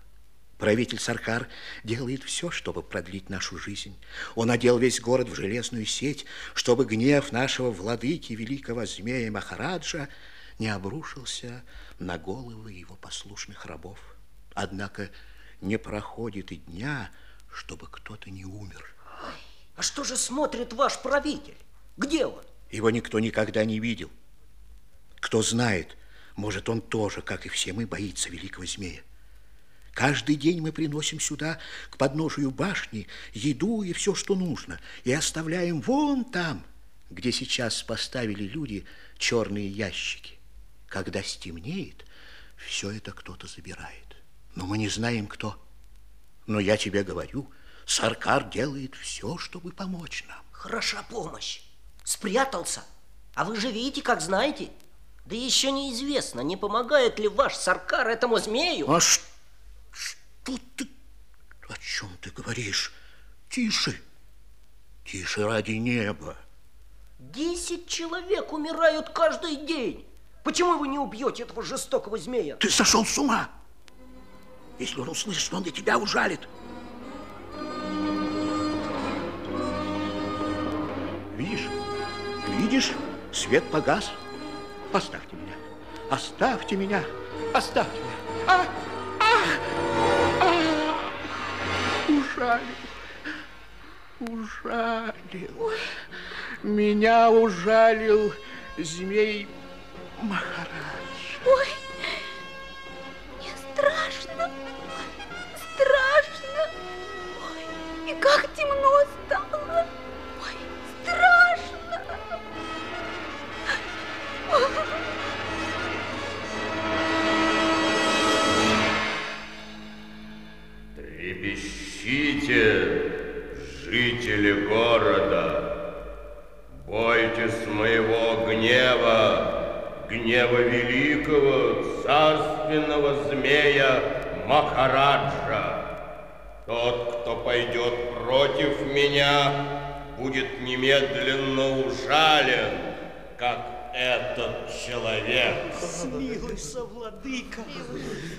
Правитель Саркар делает все, чтобы продлить нашу жизнь. Он одел весь город в железную сеть, чтобы гнев нашего владыки, великого змея Махараджа, не обрушился на головы его послушных рабов. Однако не проходит и дня, чтобы кто-то не умер. А что же смотрит ваш правитель? Где он? Его никто никогда не видел. Кто знает, может, он тоже, как и все мы, боится великого змея. Каждый день мы приносим сюда, к подножию башни, еду и все, что нужно, и оставляем вон там, где сейчас поставили люди черные ящики. Когда стемнеет, все это кто-то забирает. Но мы не знаем, кто. Но я тебе говорю, Саркар делает все, чтобы помочь нам. Хороша помощь. Спрятался. А вы же видите, как знаете. Да еще неизвестно, не помогает ли ваш Саркар этому змею. А ш- что ты... О чем ты говоришь? Тише. Тише ради неба. Десять человек умирают каждый день. Почему вы не убьете этого жестокого змея? Ты сошел с ума. Если он услышит, он и тебя ужалит. Видишь? Видишь? Свет погас. Оставьте меня. Оставьте меня. Оставьте меня. А! А! А! Ужалил. Ужалил. Меня ужалил змей Махарадж. Царственного змея Махараджа. Тот, кто пойдет против меня, будет немедленно ужален, как этот человек. Смилуйся, владыка.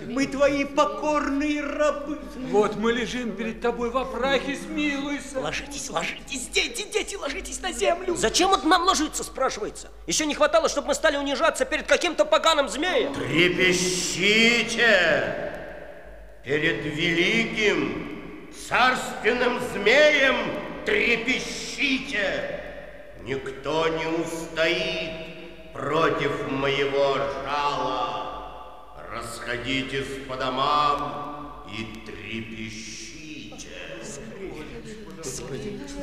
Мы твои покорные рабы. Вот мы лежим перед тобой во прахе, смилуйся. Ложитесь, ложитесь, дети, дети, ложитесь на землю. Зачем вот нам ложиться, спрашивается? Еще не хватало, чтобы мы стали унижаться перед каким-то поганым змеем. Трепещите перед великим царственным змеем, трепещите. Никто не устоит против моего жала. Расходитесь по домам и трепещите.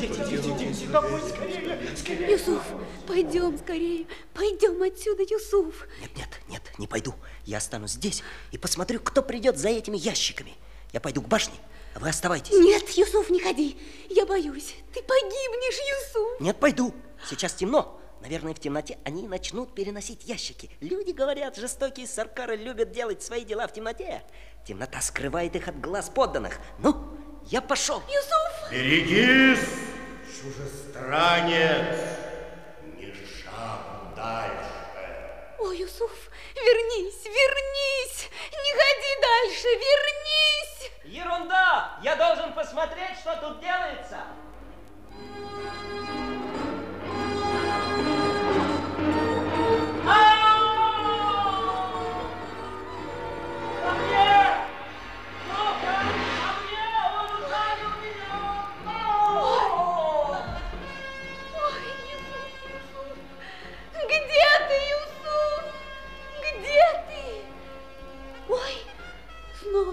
Дети, дети, дети, домой скорее, скорее. Юсуф, пойдем скорее, пойдем отсюда, Юсуф. Нет, нет, нет, не пойду. Я останусь здесь и посмотрю, кто придет за этими ящиками. Я пойду к башне, а вы оставайтесь. Нет, Юсуф, не ходи. Я боюсь, ты погибнешь, Юсуф. Нет, пойду. Сейчас темно. Наверное, в темноте они начнут переносить ящики. Люди говорят, жестокие саркары любят делать свои дела в темноте. Темнота скрывает их от глаз подданных. Ну, я пошел. Юсуф! Берегись, чужестранец! Ни шагу дальше. О, Юсуф, вернись, вернись! Не ходи дальше, вернись! Ерунда! Я должен посмотреть, что тут делается. Ой,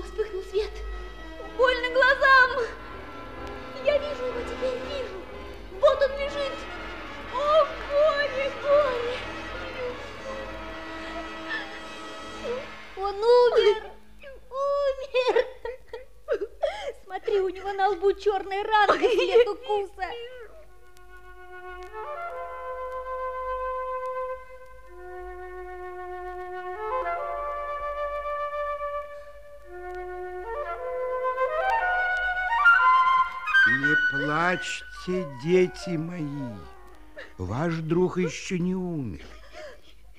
вспыхнул свет. Плачьте, дети мои. Ваш друг еще не умер.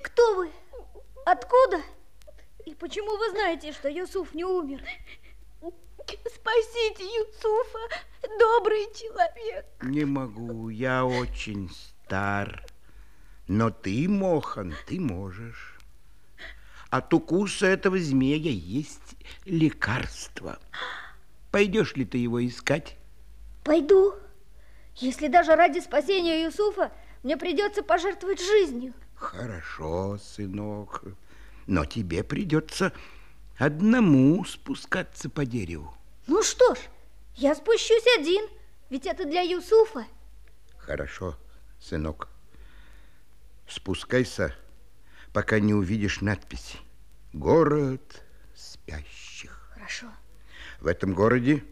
Кто вы? Откуда? И почему вы знаете, что Юсуф не умер? Спасите Юсуфа, добрый человек. Не могу, я очень стар. Но ты, Мохан, ты можешь. От укуса этого змея есть лекарство. Пойдешь ли ты его искать? Пойду. Если даже ради спасения Юсуфа мне придется пожертвовать жизнью. Хорошо, сынок. Но тебе придется одному спускаться по дереву. Ну что ж, я спущусь один, ведь это для Юсуфа. Хорошо, сынок. Спускайся, пока не увидишь надписи. Город спящих. Хорошо. В этом городе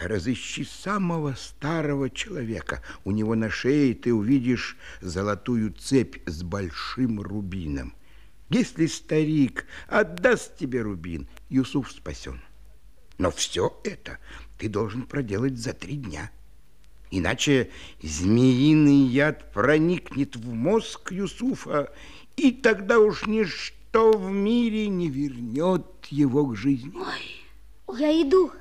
разыщи самого старого человека. У него на шее ты увидишь золотую цепь с большим рубином. Если старик отдаст тебе рубин, Юсуф спасен. Но все это ты должен проделать за три дня. Иначе змеиный яд проникнет в мозг Юсуфа, и тогда уж ничто в мире не вернет его к жизни. Я иду.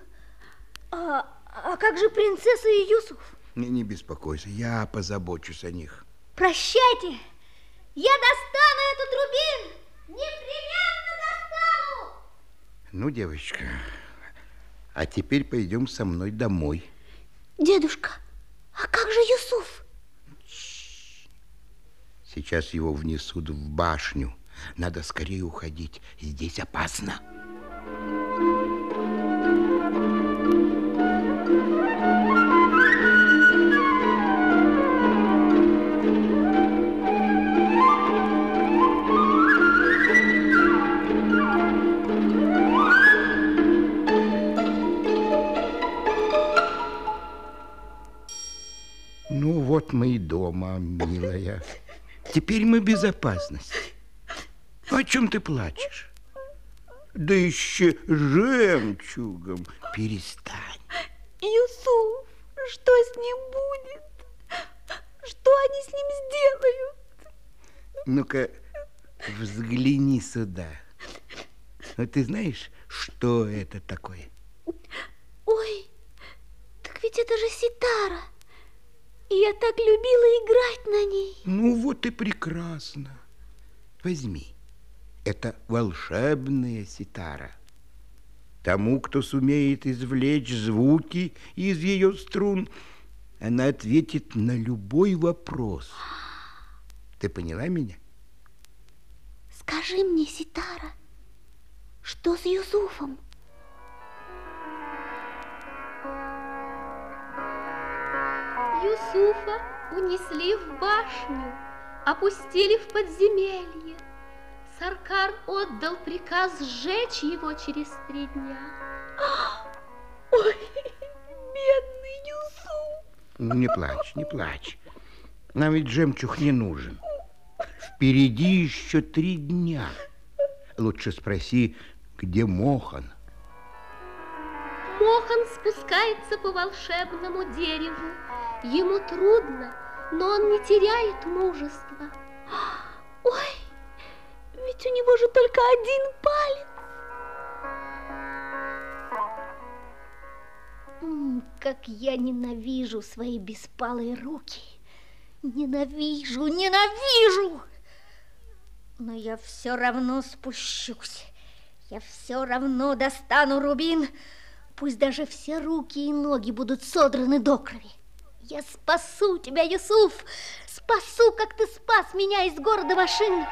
А, а как же принцесса и Юсуф? Не, не беспокойся, я позабочусь о них. Прощайте. Я достану этот рубин. Непременно достану. Ну, девочка, а теперь пойдем со мной домой. Дедушка, а как же Юсуф? Сейчас его внесут в башню. Надо скорее уходить. Здесь опасно. Ну вот мы и дома, милая. Теперь мы в безопасности. О чем ты плачешь? Да еще жемчугом. Перестань. Юсуф, что с ним будет? Что они с ним сделают? Ну-ка, взгляни сюда. Ну, ты знаешь, что это такое? Ой, так ведь это же ситара. Я так любила играть на ней. Ну, вот и прекрасно. Возьми. Это волшебная ситара. Тому, кто сумеет извлечь звуки из ее струн, она ответит на любой вопрос. Ты поняла меня? Скажи мне, ситара, что с Юсуфом? Юсуфа унесли в башню, опустили в подземелье. Саркар отдал приказ сжечь его через три дня. Ой, бедный Юсуф! Ну, не плачь, не плачь. Нам ведь жемчуг не нужен. Впереди еще три дня. Лучше спроси, Где Мохан? Мохан спускается по волшебному дереву. Ему трудно, но он не теряет мужества. Ой, ведь у него же только один палец. Как я ненавижу свои беспалые руки. Ненавижу, ненавижу! Но я все равно спущусь. Я все равно достану рубин. Пусть даже все руки и ноги будут содраны до крови. Я спасу тебя, Юсуф! Спасу, как ты спас меня из города машин!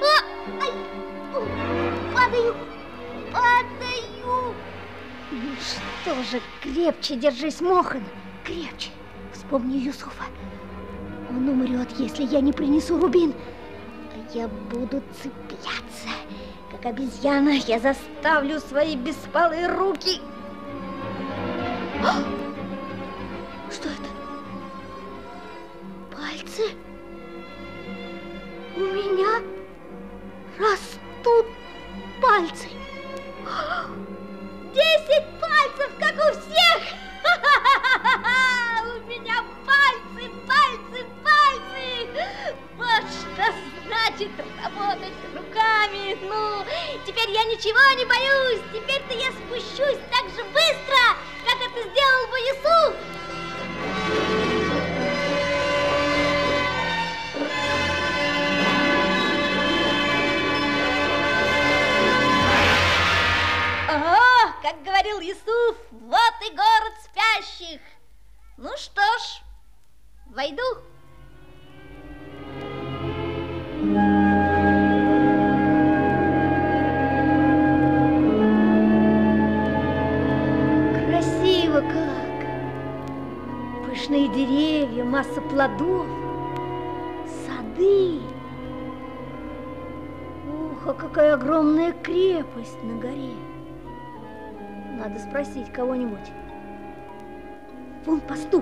А! Ай! Падаю! Падаю! Ну что же, крепче держись, Мохан, крепче. Вспомни Юсуфа. Он умрет, если я не принесу рубин. А я буду цепляться. Как обезьяна, я заставлю свои беспалые руки.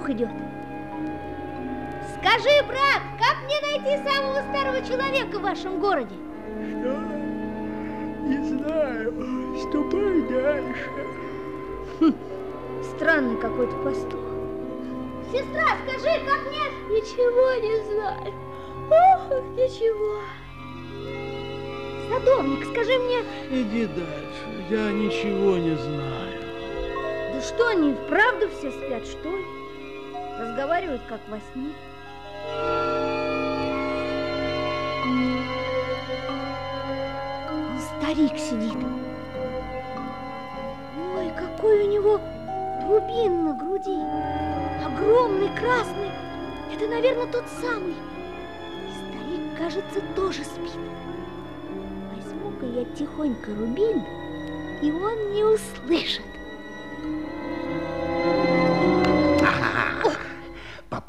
Пастух идет. Скажи, брат, как мне найти самого старого человека в вашем городе? Что? Не знаю. Ступай дальше. Хм, странный какой-то пастух. Сестра, скажи, как мне... Ничего не знаю. Ох, ничего. Садовник, скажи мне... Иди дальше, я ничего не знаю. Да что они, вправду все спят, что ли? Разговаривают, как во сне. Старик сидит. Ой, какой у него рубин на груди. Огромный, красный. Это, наверное, тот самый. И старик, кажется, тоже спит. Возьму-ка я тихонько рубин, и он не услышит.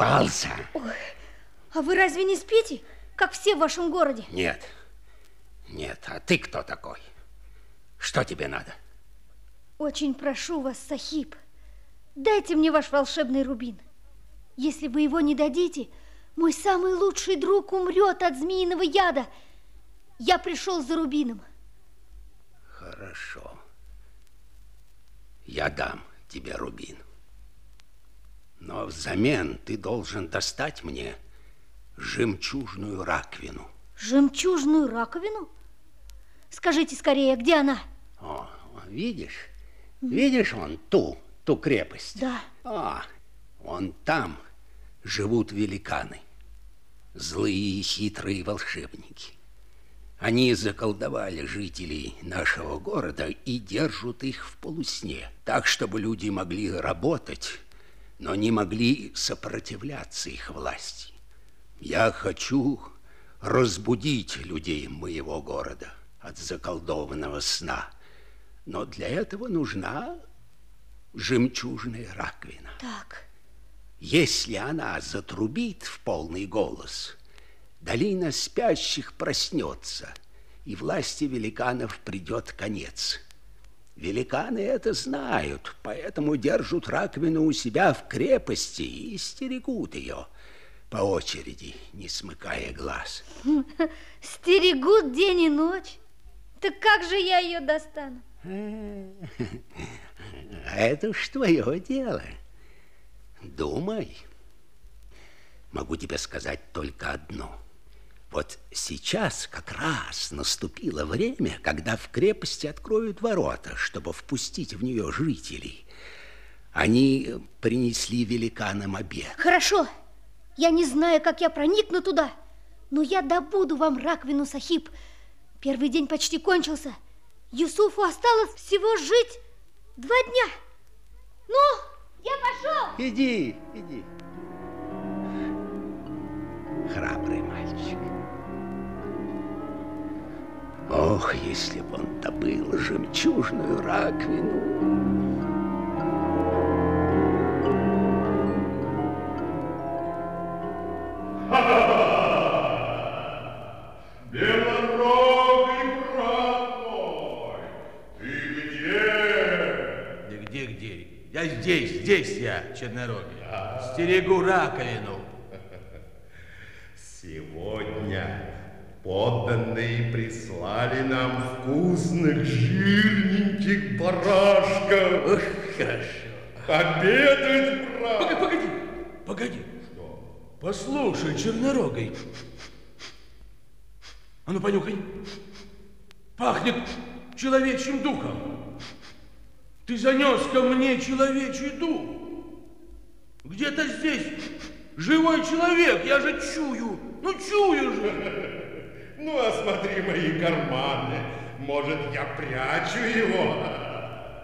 Попался. Ой, а вы разве не спите, как все в вашем городе? Нет. Нет, а ты кто такой? Что тебе надо? Очень прошу вас, Сахиб, дайте мне ваш волшебный рубин. Если вы его не дадите, мой самый лучший друг умрет от змеиного яда. Я пришел за рубином. Хорошо. Я дам тебе рубин. Но взамен ты должен достать мне жемчужную раковину. Жемчужную раковину? Скажите скорее, где она? О, видишь? Видишь вон ту, ту крепость? Да. А, вон там живут великаны. Злые и хитрые волшебники. Они заколдовали жителей нашего города и держат их в полусне, так, чтобы люди могли работать, но не могли сопротивляться их власти. Я хочу разбудить людей моего города от заколдованного сна, но для этого нужна жемчужная раковина. Так. Если она затрубит в полный голос, долина спящих проснется, и власти великанов придет конец. Великаны это знают, поэтому держат раковину у себя в крепости и стерегут ее по очереди, не смыкая глаз. Стерегут день и ночь. Так как же я ее достану? Это уж твое дело. Думай. Могу тебе сказать только одно. Вот сейчас как раз наступило время, когда в крепости откроют ворота, чтобы впустить в нее жителей. Они принесли великанам обед. Хорошо. Я не знаю, как я проникну туда, но я добуду вам раковину, Сахиб. Первый день почти кончился. Юсуфу осталось всего жить два дня. Ну, я пошел. Иди, иди. Храбрый мальчик. Ох, если бы он добыл жемчужную раковину. Белорогий брат мой, ты где? Да где-где? Я здесь, здесь я, чернорогий. Стерегу раковину. Сегодня подданные прислали нам вкусных жирненьких барашков. Ох, хорошо. Обедать, брат. Погоди, погоди, погоди. Что? Послушай, чернорогой. А ну, понюхай. Пахнет человечьим духом. Ты занес ко мне человечий дух. Где-то здесь живой человек, я же чую. Ну, чую же. Ну, осмотри мои карманы. Может, я прячу его?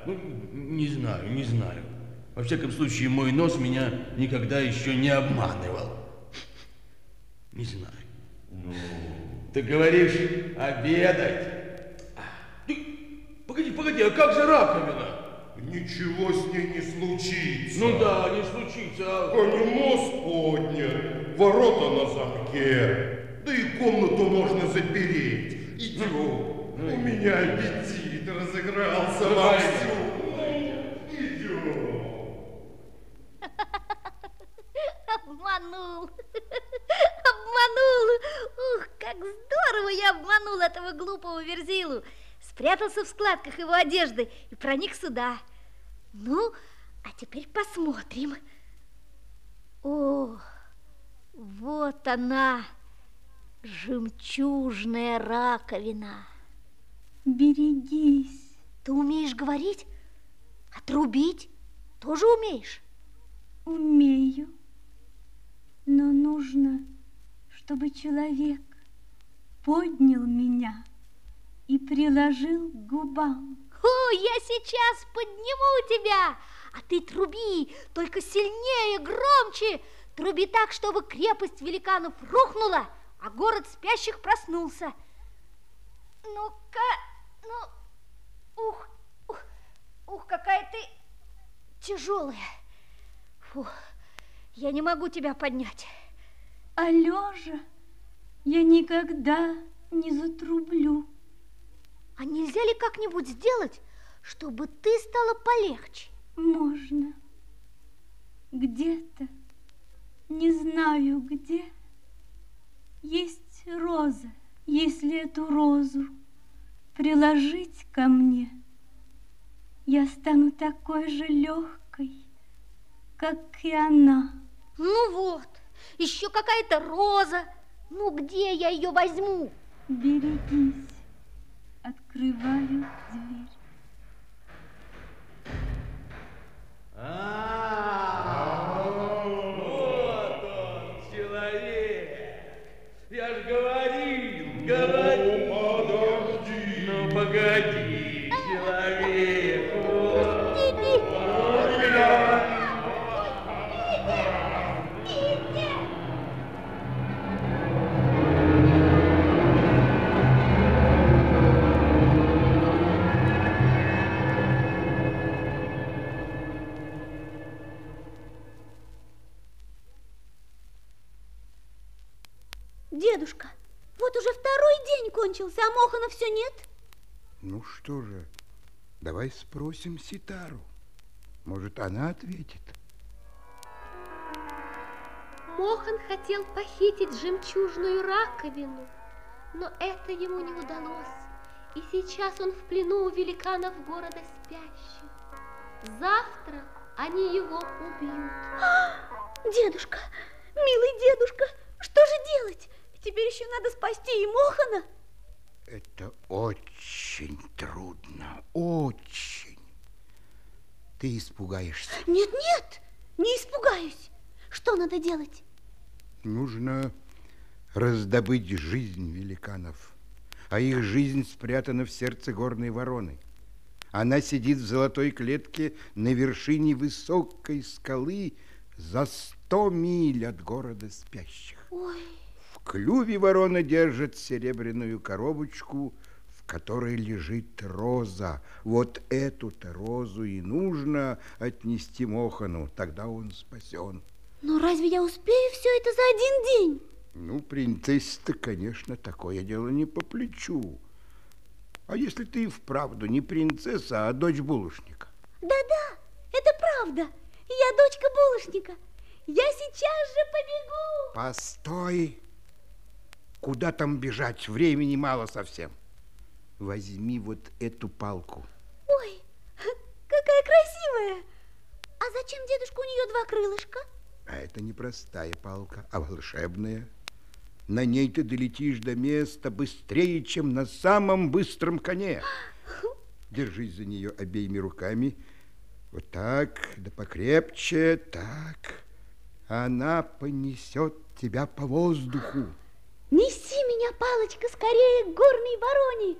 Ну, не знаю, не знаю. Во всяком случае, мой нос меня никогда еще не обманывал. Не знаю. Ну, Ты говоришь обедать. Ты, погоди, погоди, а как же раковина? ничего с ней не случится. Ну да, не случится. а- Конемост поднят, ворота на замке, да и комнату можно запереть. Идем, у меня аппетит разыгрался вовсю. Идем. Обманул. Обманул. Ух, как здорово я обманул этого глупого Верзилу. Спрятался в складках его одежды и проник сюда. Ну, а теперь посмотрим. О, вот она, жемчужная раковина. Берегись. Ты умеешь говорить? Отрубить тоже умеешь? Умею. Но нужно, чтобы человек поднял меня и приложил к губам. О, я сейчас подниму тебя, а ты труби, только сильнее, громче. Труби так, чтобы крепость великанов рухнула, а город спящих проснулся. Ну-ка, ну, ух, ух, ух, какая ты тяжелая. Фу, я не могу тебя поднять. А лежа я никогда не затрублю. А нельзя ли как-нибудь сделать, чтобы ты стала полегче? Можно. Где-то, не знаю где, есть роза. Если эту розу приложить ко мне, я стану такой же легкой, как и она. Ну вот, еще какая-то роза. Ну где я ее возьму? Берегись. Открываю дверь. Что же, давай спросим Ситару. Может, она ответит. Мохан хотел похитить жемчужную раковину, но это ему не удалось. И сейчас он в плену у великанов города спящих. Завтра они его убьют. Дедушка, милый дедушка, что же делать? Теперь еще надо спасти и Мохана. Это очень трудно, очень. Ты испугаешься. Нет, нет, не испугаюсь. Что надо делать? Нужно раздобыть жизнь великанов, а их жизнь спрятана в сердце горной вороны. Она сидит в золотой клетке на вершине высокой скалы за сто миль от города спящих. Ой. В клюве ворона держит серебряную коробочку, которой лежит роза. Вот эту-то розу и нужно отнести Мохану, тогда он спасен. Но разве я успею все это за один день? Ну, принцессе-то, конечно, такое дело не по плечу. А если ты и вправду не принцесса, а дочь булочника? Да-да, это правда. Я дочка булочника. Я сейчас же побегу. Постой. Куда там бежать? Времени мало совсем. Возьми вот эту палку. Ой, какая красивая. А зачем дедушка у нее два крылышка? А это не простая палка, а волшебная. На ней ты долетишь до места быстрее, чем на самом быстром коне. Держись за нее обеими руками. Вот так, да покрепче, так. Она понесет тебя по воздуху. Неси меня, палочка, скорее к горной вороне.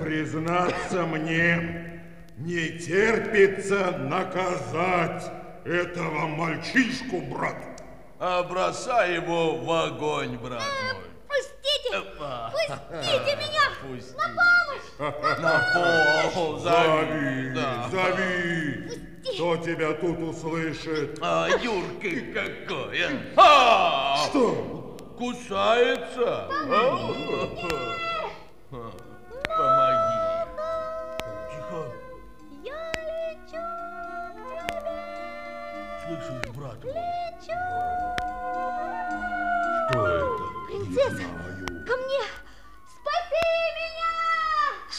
Признаться мне, не терпится наказать этого мальчишку, брат. А бросай его в огонь, брат мой. Пустите! Опа. Пустите меня! Пусти. На пол, Зови, Да. зови. Кто тебя тут услышит? А, Юрка какой, а? А! Что? Кусается? А? Помоги. Тихо. Я лечу к тебе, Слышишь, брат мой? лечу.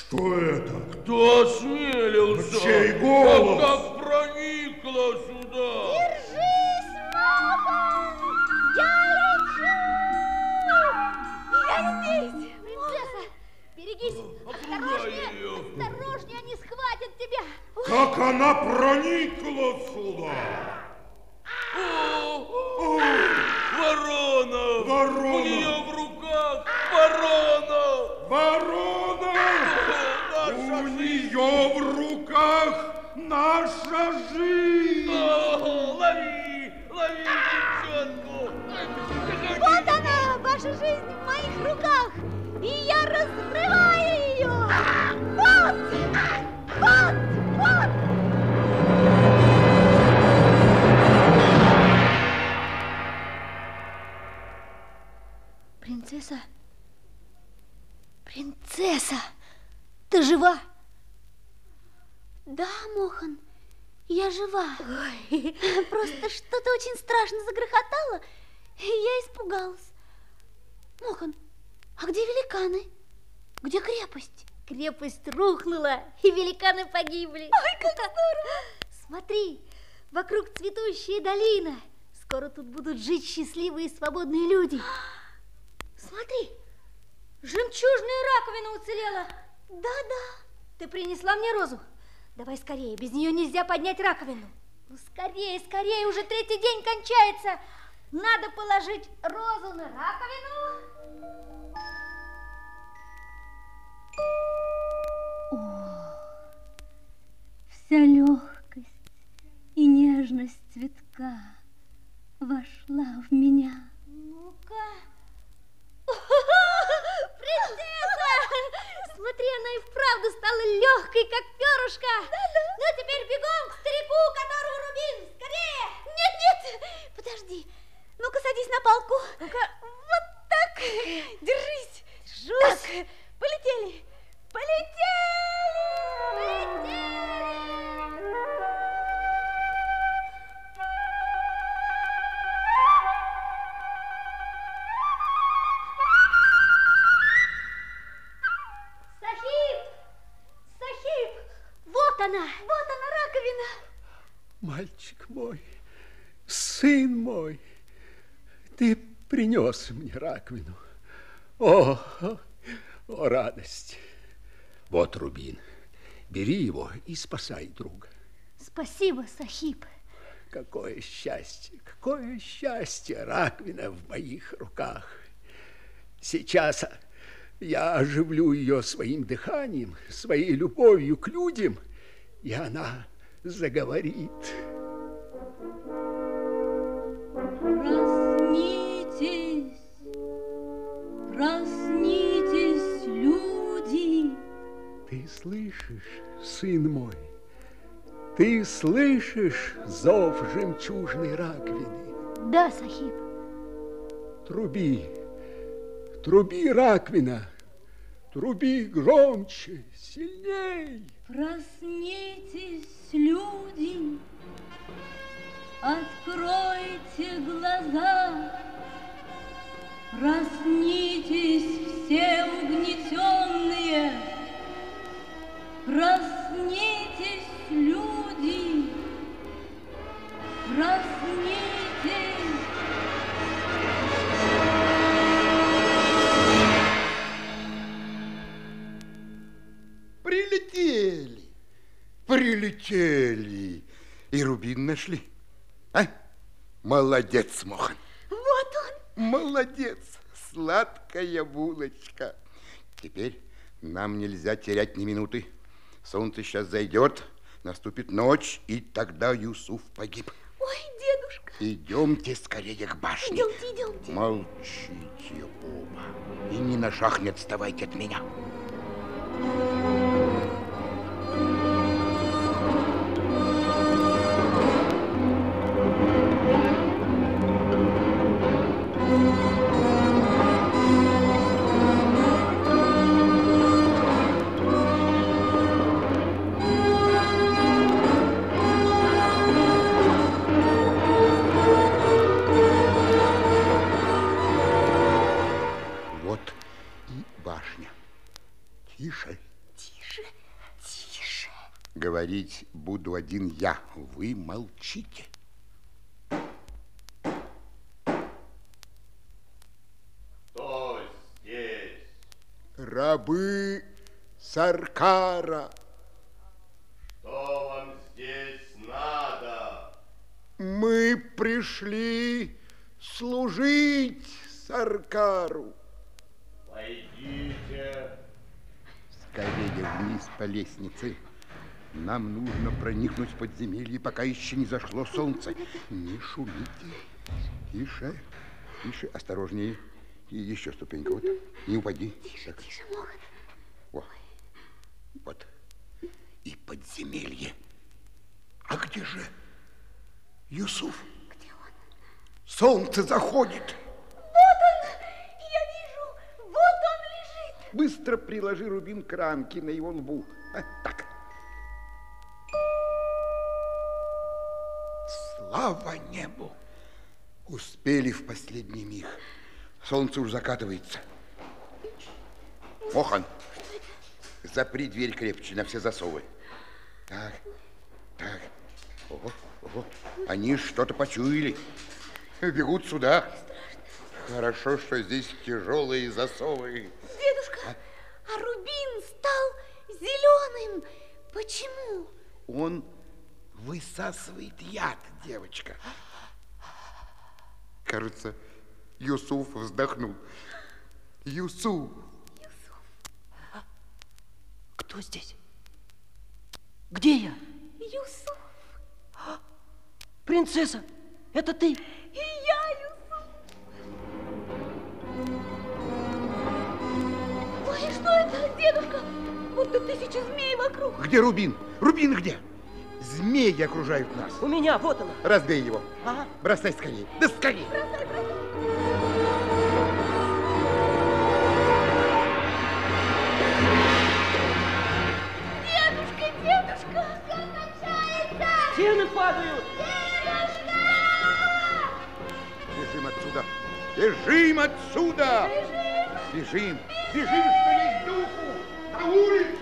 Что это? Кто осмелился? Чей голос? Как, как проникла сюда? Держись, Махан! Я лечу! Я здесь! Принцесса, берегись! Осторожнее! ее. Осторожнее, они схватят тебя! Как она проникла сюда? О, Ворона! Ворона! У нее в руках ворона! Ворона! Наша У нее в руках наша жизнь! О, лови! Лови девчонку! Вот она, ваша жизнь в моих руках! И я разрываю ее! Вот! Вот! Вот! Принцесса? Принцесса! Ты жива? Да, Мохан, я жива. Просто что-то очень страшно загрохотало, и я испугалась. Мохан, а где великаны? Где крепость? Крепость рухнула, и великаны погибли. Ой, как здорово! Смотри, вокруг цветущая долина. Скоро тут будут жить счастливые и свободные люди. Смотри, жемчужная раковина уцелела. Да-да, ты принесла мне розу. Давай скорее, без нее нельзя поднять раковину. Ну, скорее, скорее, уже третий день кончается. Надо положить розу на раковину. Вся легкость и нежность цветка вошла в меня. Ну-ка. Принцесса! Смотри, она и вправду стала легкой, как перышко. Ну, теперь бегом к старику, которого рубин. Скорее! Нет, нет, подожди. Ну-ка, садись на палку. Вот так. Держись. Держусь. Так, полетели. Полетели! Мальчик мой, сын мой, ты принес мне раковину. О, о, радость. Вот рубин. Бери его и спасай друга. Спасибо, Сахиб. Какое счастье, какое счастье, раковина в моих руках. Сейчас я оживлю ее своим дыханием, своей любовью к людям, и она заговорит. Проснитесь, проснитесь, люди. Ты слышишь, сын мой, ты слышишь зов жемчужной раковины? Да, Сахиб. Труби, труби, раковина, труби громче, сильней. Проснитесь, люди, откройте глаза, проснитесь все угнетенные, проснитесь, люди, проснитесь. Прилетели, прилетели. И рубин нашли. А? Молодец, Мохан. Вот он. Молодец, сладкая булочка. Теперь нам нельзя терять ни минуты. Солнце сейчас зайдет, наступит ночь, и тогда Юсуф погиб. Ой, дедушка. Идемте скорее к башне. Идемте, идемте. Молчите оба. И ни на шаг не отставайте от меня. Вот один я. Вы молчите. Кто здесь? Рабы Саркара. Что вам здесь надо? Мы пришли служить Саркару. Войдите. Скорее вниз по лестнице. Нам нужно проникнуть в подземелье, пока еще не зашло солнце. Не шумите. Тише, тише, осторожнее. И еще ступенька. Вот. Не упади. Тише, Так. тише, Мохан. Вот. Вот. И подземелье. А где же Юсуф? Где он? Солнце заходит. Вот он. Я вижу. Вот он лежит. Быстро приложи рубин к рамке на его лбу. А, так. Слава небу! Успели в последний миг. Солнце уж закатывается. Мохан, запри дверь крепче на все засовы. Так, так. Ого, ого. Они что-то почуяли. Бегут сюда. Хорошо, что здесь тяжелые засовы. Дедушка, а рубин стал зеленым. Почему? Он высасывает яд, девочка. Кажется, Юсуф вздохнул. Юсуф. Кто здесь? Где я? Юсуф. Принцесса, это ты? И я, Юсуф. Ой, что это, дедушка? Будто тысячи змей вокруг. Где Рубин? Рубин где? Змеи окружают нас. У меня, вот она. Разбей его. Ага. Бросай скорее. Да скорее. Дедушка, дедушка, все кончается. Стены падают. Бежим отсюда. Бежим отсюда. Бежим. Бежим, что есть духу. На улицу.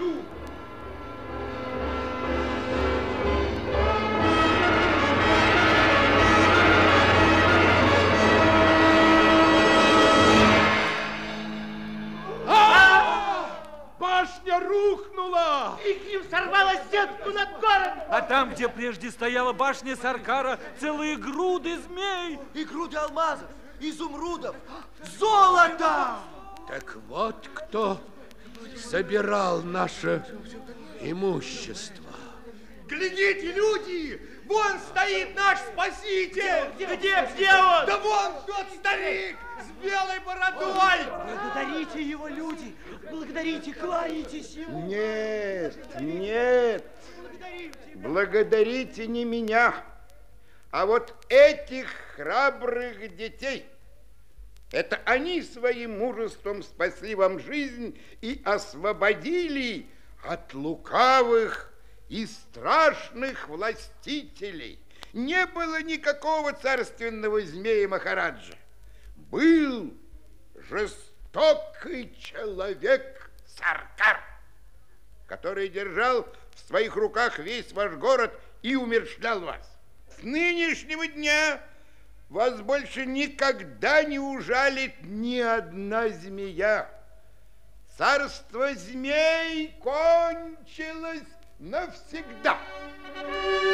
рухнула! Иглим сорвала сетку над городом! А там, где прежде стояла башня Саркара, целые груды змей! И груды алмазов, изумрудов, золота! Так вот кто собирал наше имущество. Глядите, люди! Вон стоит наш спаситель! Где, где, где он? Да вон тот старик белой бородой! Благодарите его, люди! Благодарите, кланяйтесь ему! Нет, нет! Благодарите не меня, а вот этих храбрых детей. Это они своим мужеством спасли вам жизнь и освободили от лукавых и страшных властителей. Не было никакого царственного змея Махараджа. Был жестокий человек Саркар, который держал в своих руках весь ваш город и умерщвлял вас. С нынешнего дня вас больше никогда не ужалит ни одна змея. Царство змей кончилось навсегда. Как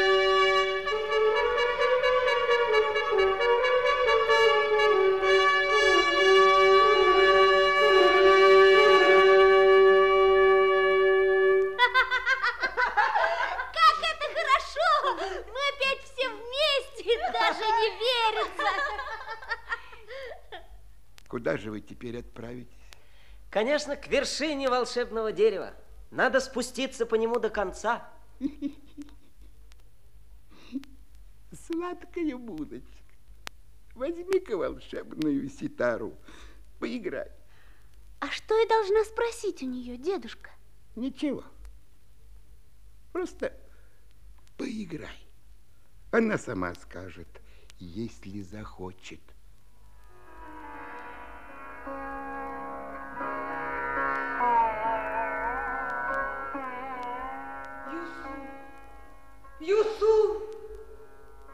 Куда же вы теперь отправитесь? Конечно, к вершине волшебного дерева. Надо спуститься по нему до конца. Сладкая будочка. Возьми-ка волшебную ситару, поиграй. А что я должна спросить у нее, дедушка? Ничего. Просто поиграй. Она сама скажет, если захочет. Юсуф! Юсуф!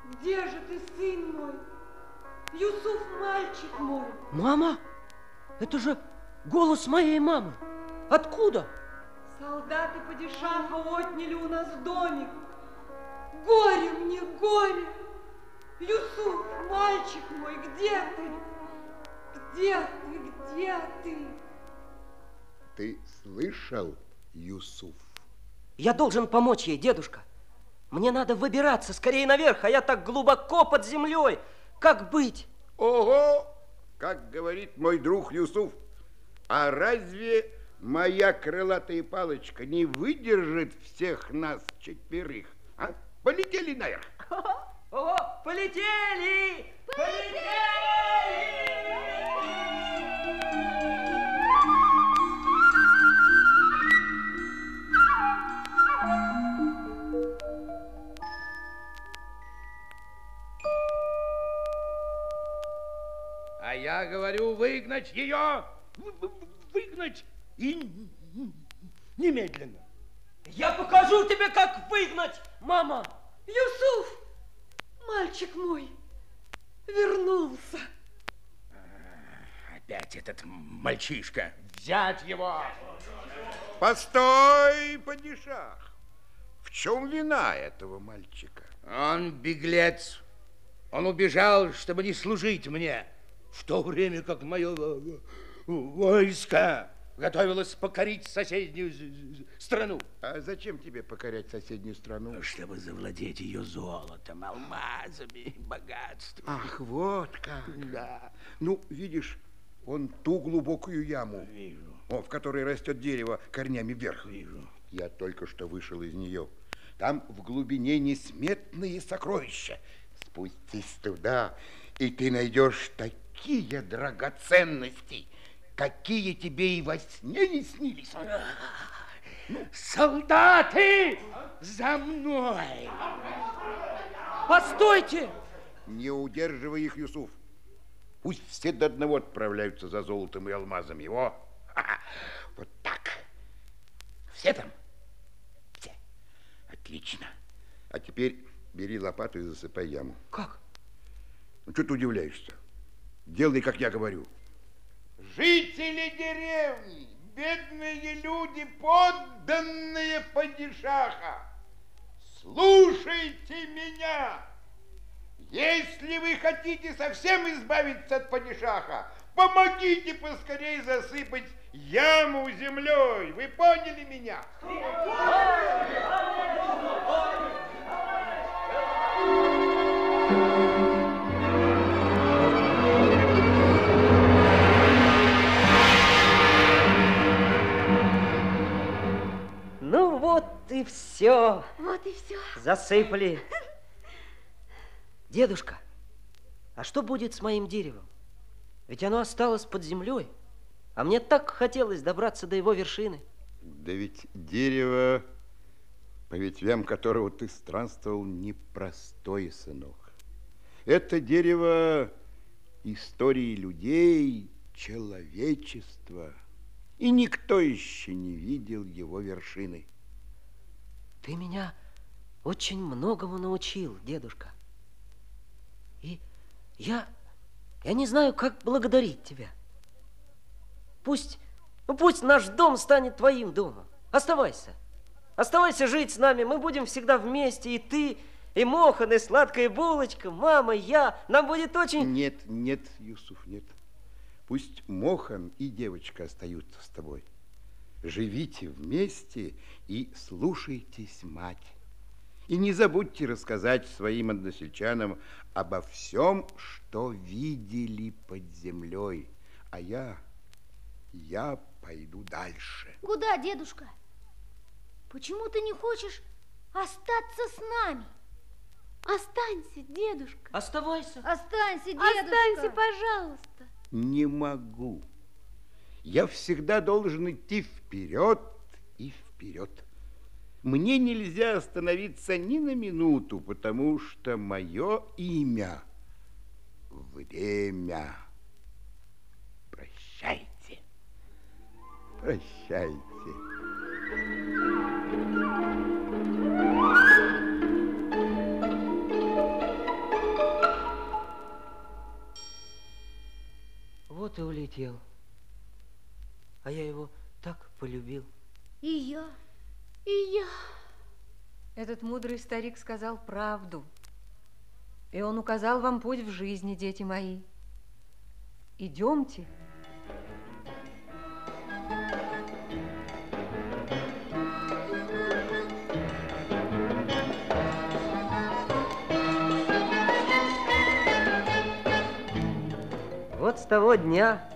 Где же ты, сын мой? Юсуф, мальчик мой! Мама, это же голос моей мамы. Откуда? Солдаты падишаха отняли у нас домик. Горе мне, горе! Юсуф, мальчик мой, где ты? Где ты, где ты? Ты слышал, Юсуф? Я должен помочь ей, дедушка. Мне надо выбираться скорее наверх, а я так глубоко под землей. Как быть? Ого! Как говорит мой друг Юсуф, а разве моя крылатая палочка не выдержит всех нас четверых? А? Полетели наверх. Ого, полетели! А я говорю, выгнать ее, выгнать и немедленно. Я покажу тебе, как выгнать, мама. Юсуф, мальчик мой, вернулся. Опять этот мальчишка. Взять его. Постой, падишах. В чем вина этого мальчика? Он беглец. Он убежал, чтобы не служить мне, в то время как мое войско готовилось покорить соседнюю страну. А зачем тебе покорять соседнюю страну? Чтобы завладеть ее золотом, алмазами, богатством. Ах, вот как. Да. Ну, видишь, он ту глубокую яму, Вижу. о, в которой растет дерево корнями вверх. Вижу. Я только что вышел из нее. Там в глубине несметные сокровища. Спустись туда, и ты найдешь такие драгоценности, какие тебе и во сне не снились. Солдаты, за мной! Постойте! Не удерживай их, Юсуф. Пусть все до одного отправляются за золотом и алмазами. Его. Вот так. Все там? Все. Отлично. А теперь бери лопату и засыпай яму. Как? Ну, что ты удивляешься? Делай, как я говорю. Жители деревни, бедные люди, подданные падишаха, слушайте меня. Если вы хотите совсем избавиться от падишаха, помогите поскорее засыпать яму землей. Вы поняли меня? Вот и все. Вот и все. Засыпали. Дедушка, а что будет с моим деревом? Ведь оно осталось под землей, а мне так хотелось добраться до его вершины. Да ведь дерево, по ветвям которого ты странствовал, непростое, сынок. Это дерево истории людей, человечества. И никто еще не видел его вершины. Ты меня очень многому научил, дедушка. И я, я не знаю, как благодарить тебя. Пусть, ну пусть наш дом станет твоим домом. Оставайся. Оставайся жить с нами. Мы будем всегда вместе. И ты, и Мохан, и сладкая булочка, мама, я. Нам будет очень... Нет, нет, Юсуф, нет. Пусть Мохан и девочка остаются с тобой. Живите вместе и слушайтесь мать. И не забудьте рассказать своим односельчанам обо всем, что видели под землей. А я, я пойду дальше. Куда, дедушка? Почему ты не хочешь остаться с нами? Останься, дедушка. Оставайся. Останься, дедушка. Останься, пожалуйста. Не могу. Я всегда должен идти вперед вперед. Мне нельзя остановиться ни на минуту, потому что мое имя – время. Прощайте. Прощайте. Вот и улетел. А я его так полюбил. И я. И я. Этот мудрый старик сказал правду. И он указал вам путь в жизни, дети мои. Идемте. Вот с того дня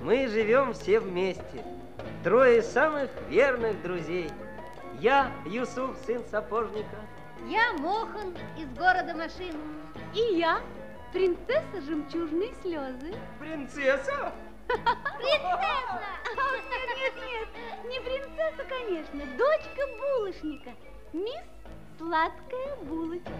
мы живем все вместе. Трое самых верных друзей. Я, Юсуф, сын сапожника. Я Мохан из города машин. И я, принцесса жемчужной слезы. Принцесса? Принцесса! Нет, нет, нет, не принцесса, конечно, дочка булочника, мисс Сладкая булочка.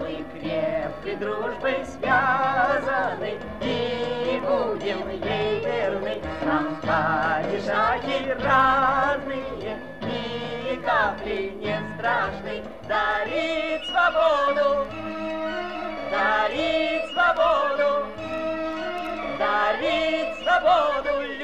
Мы крепкой дружбой связаны и будем ей верны. Нам падишахи разные, ни капли не страшны. Дарить свободу, дарить свободу, дарить свободу людям.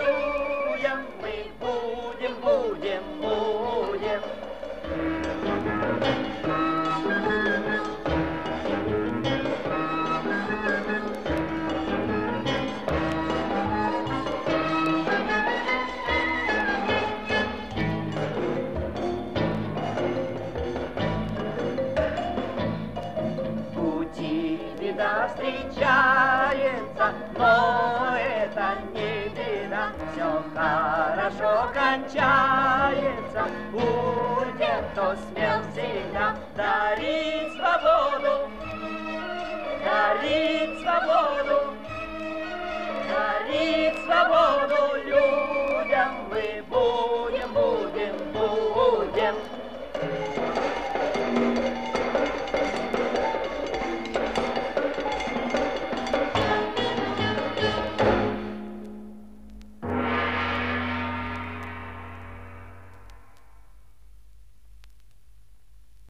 но это не беда, все хорошо кончается. Будет, кто смел всегда дарить свободу, дарить свободу, дарить свободу людям. Мы будем, будем, будем.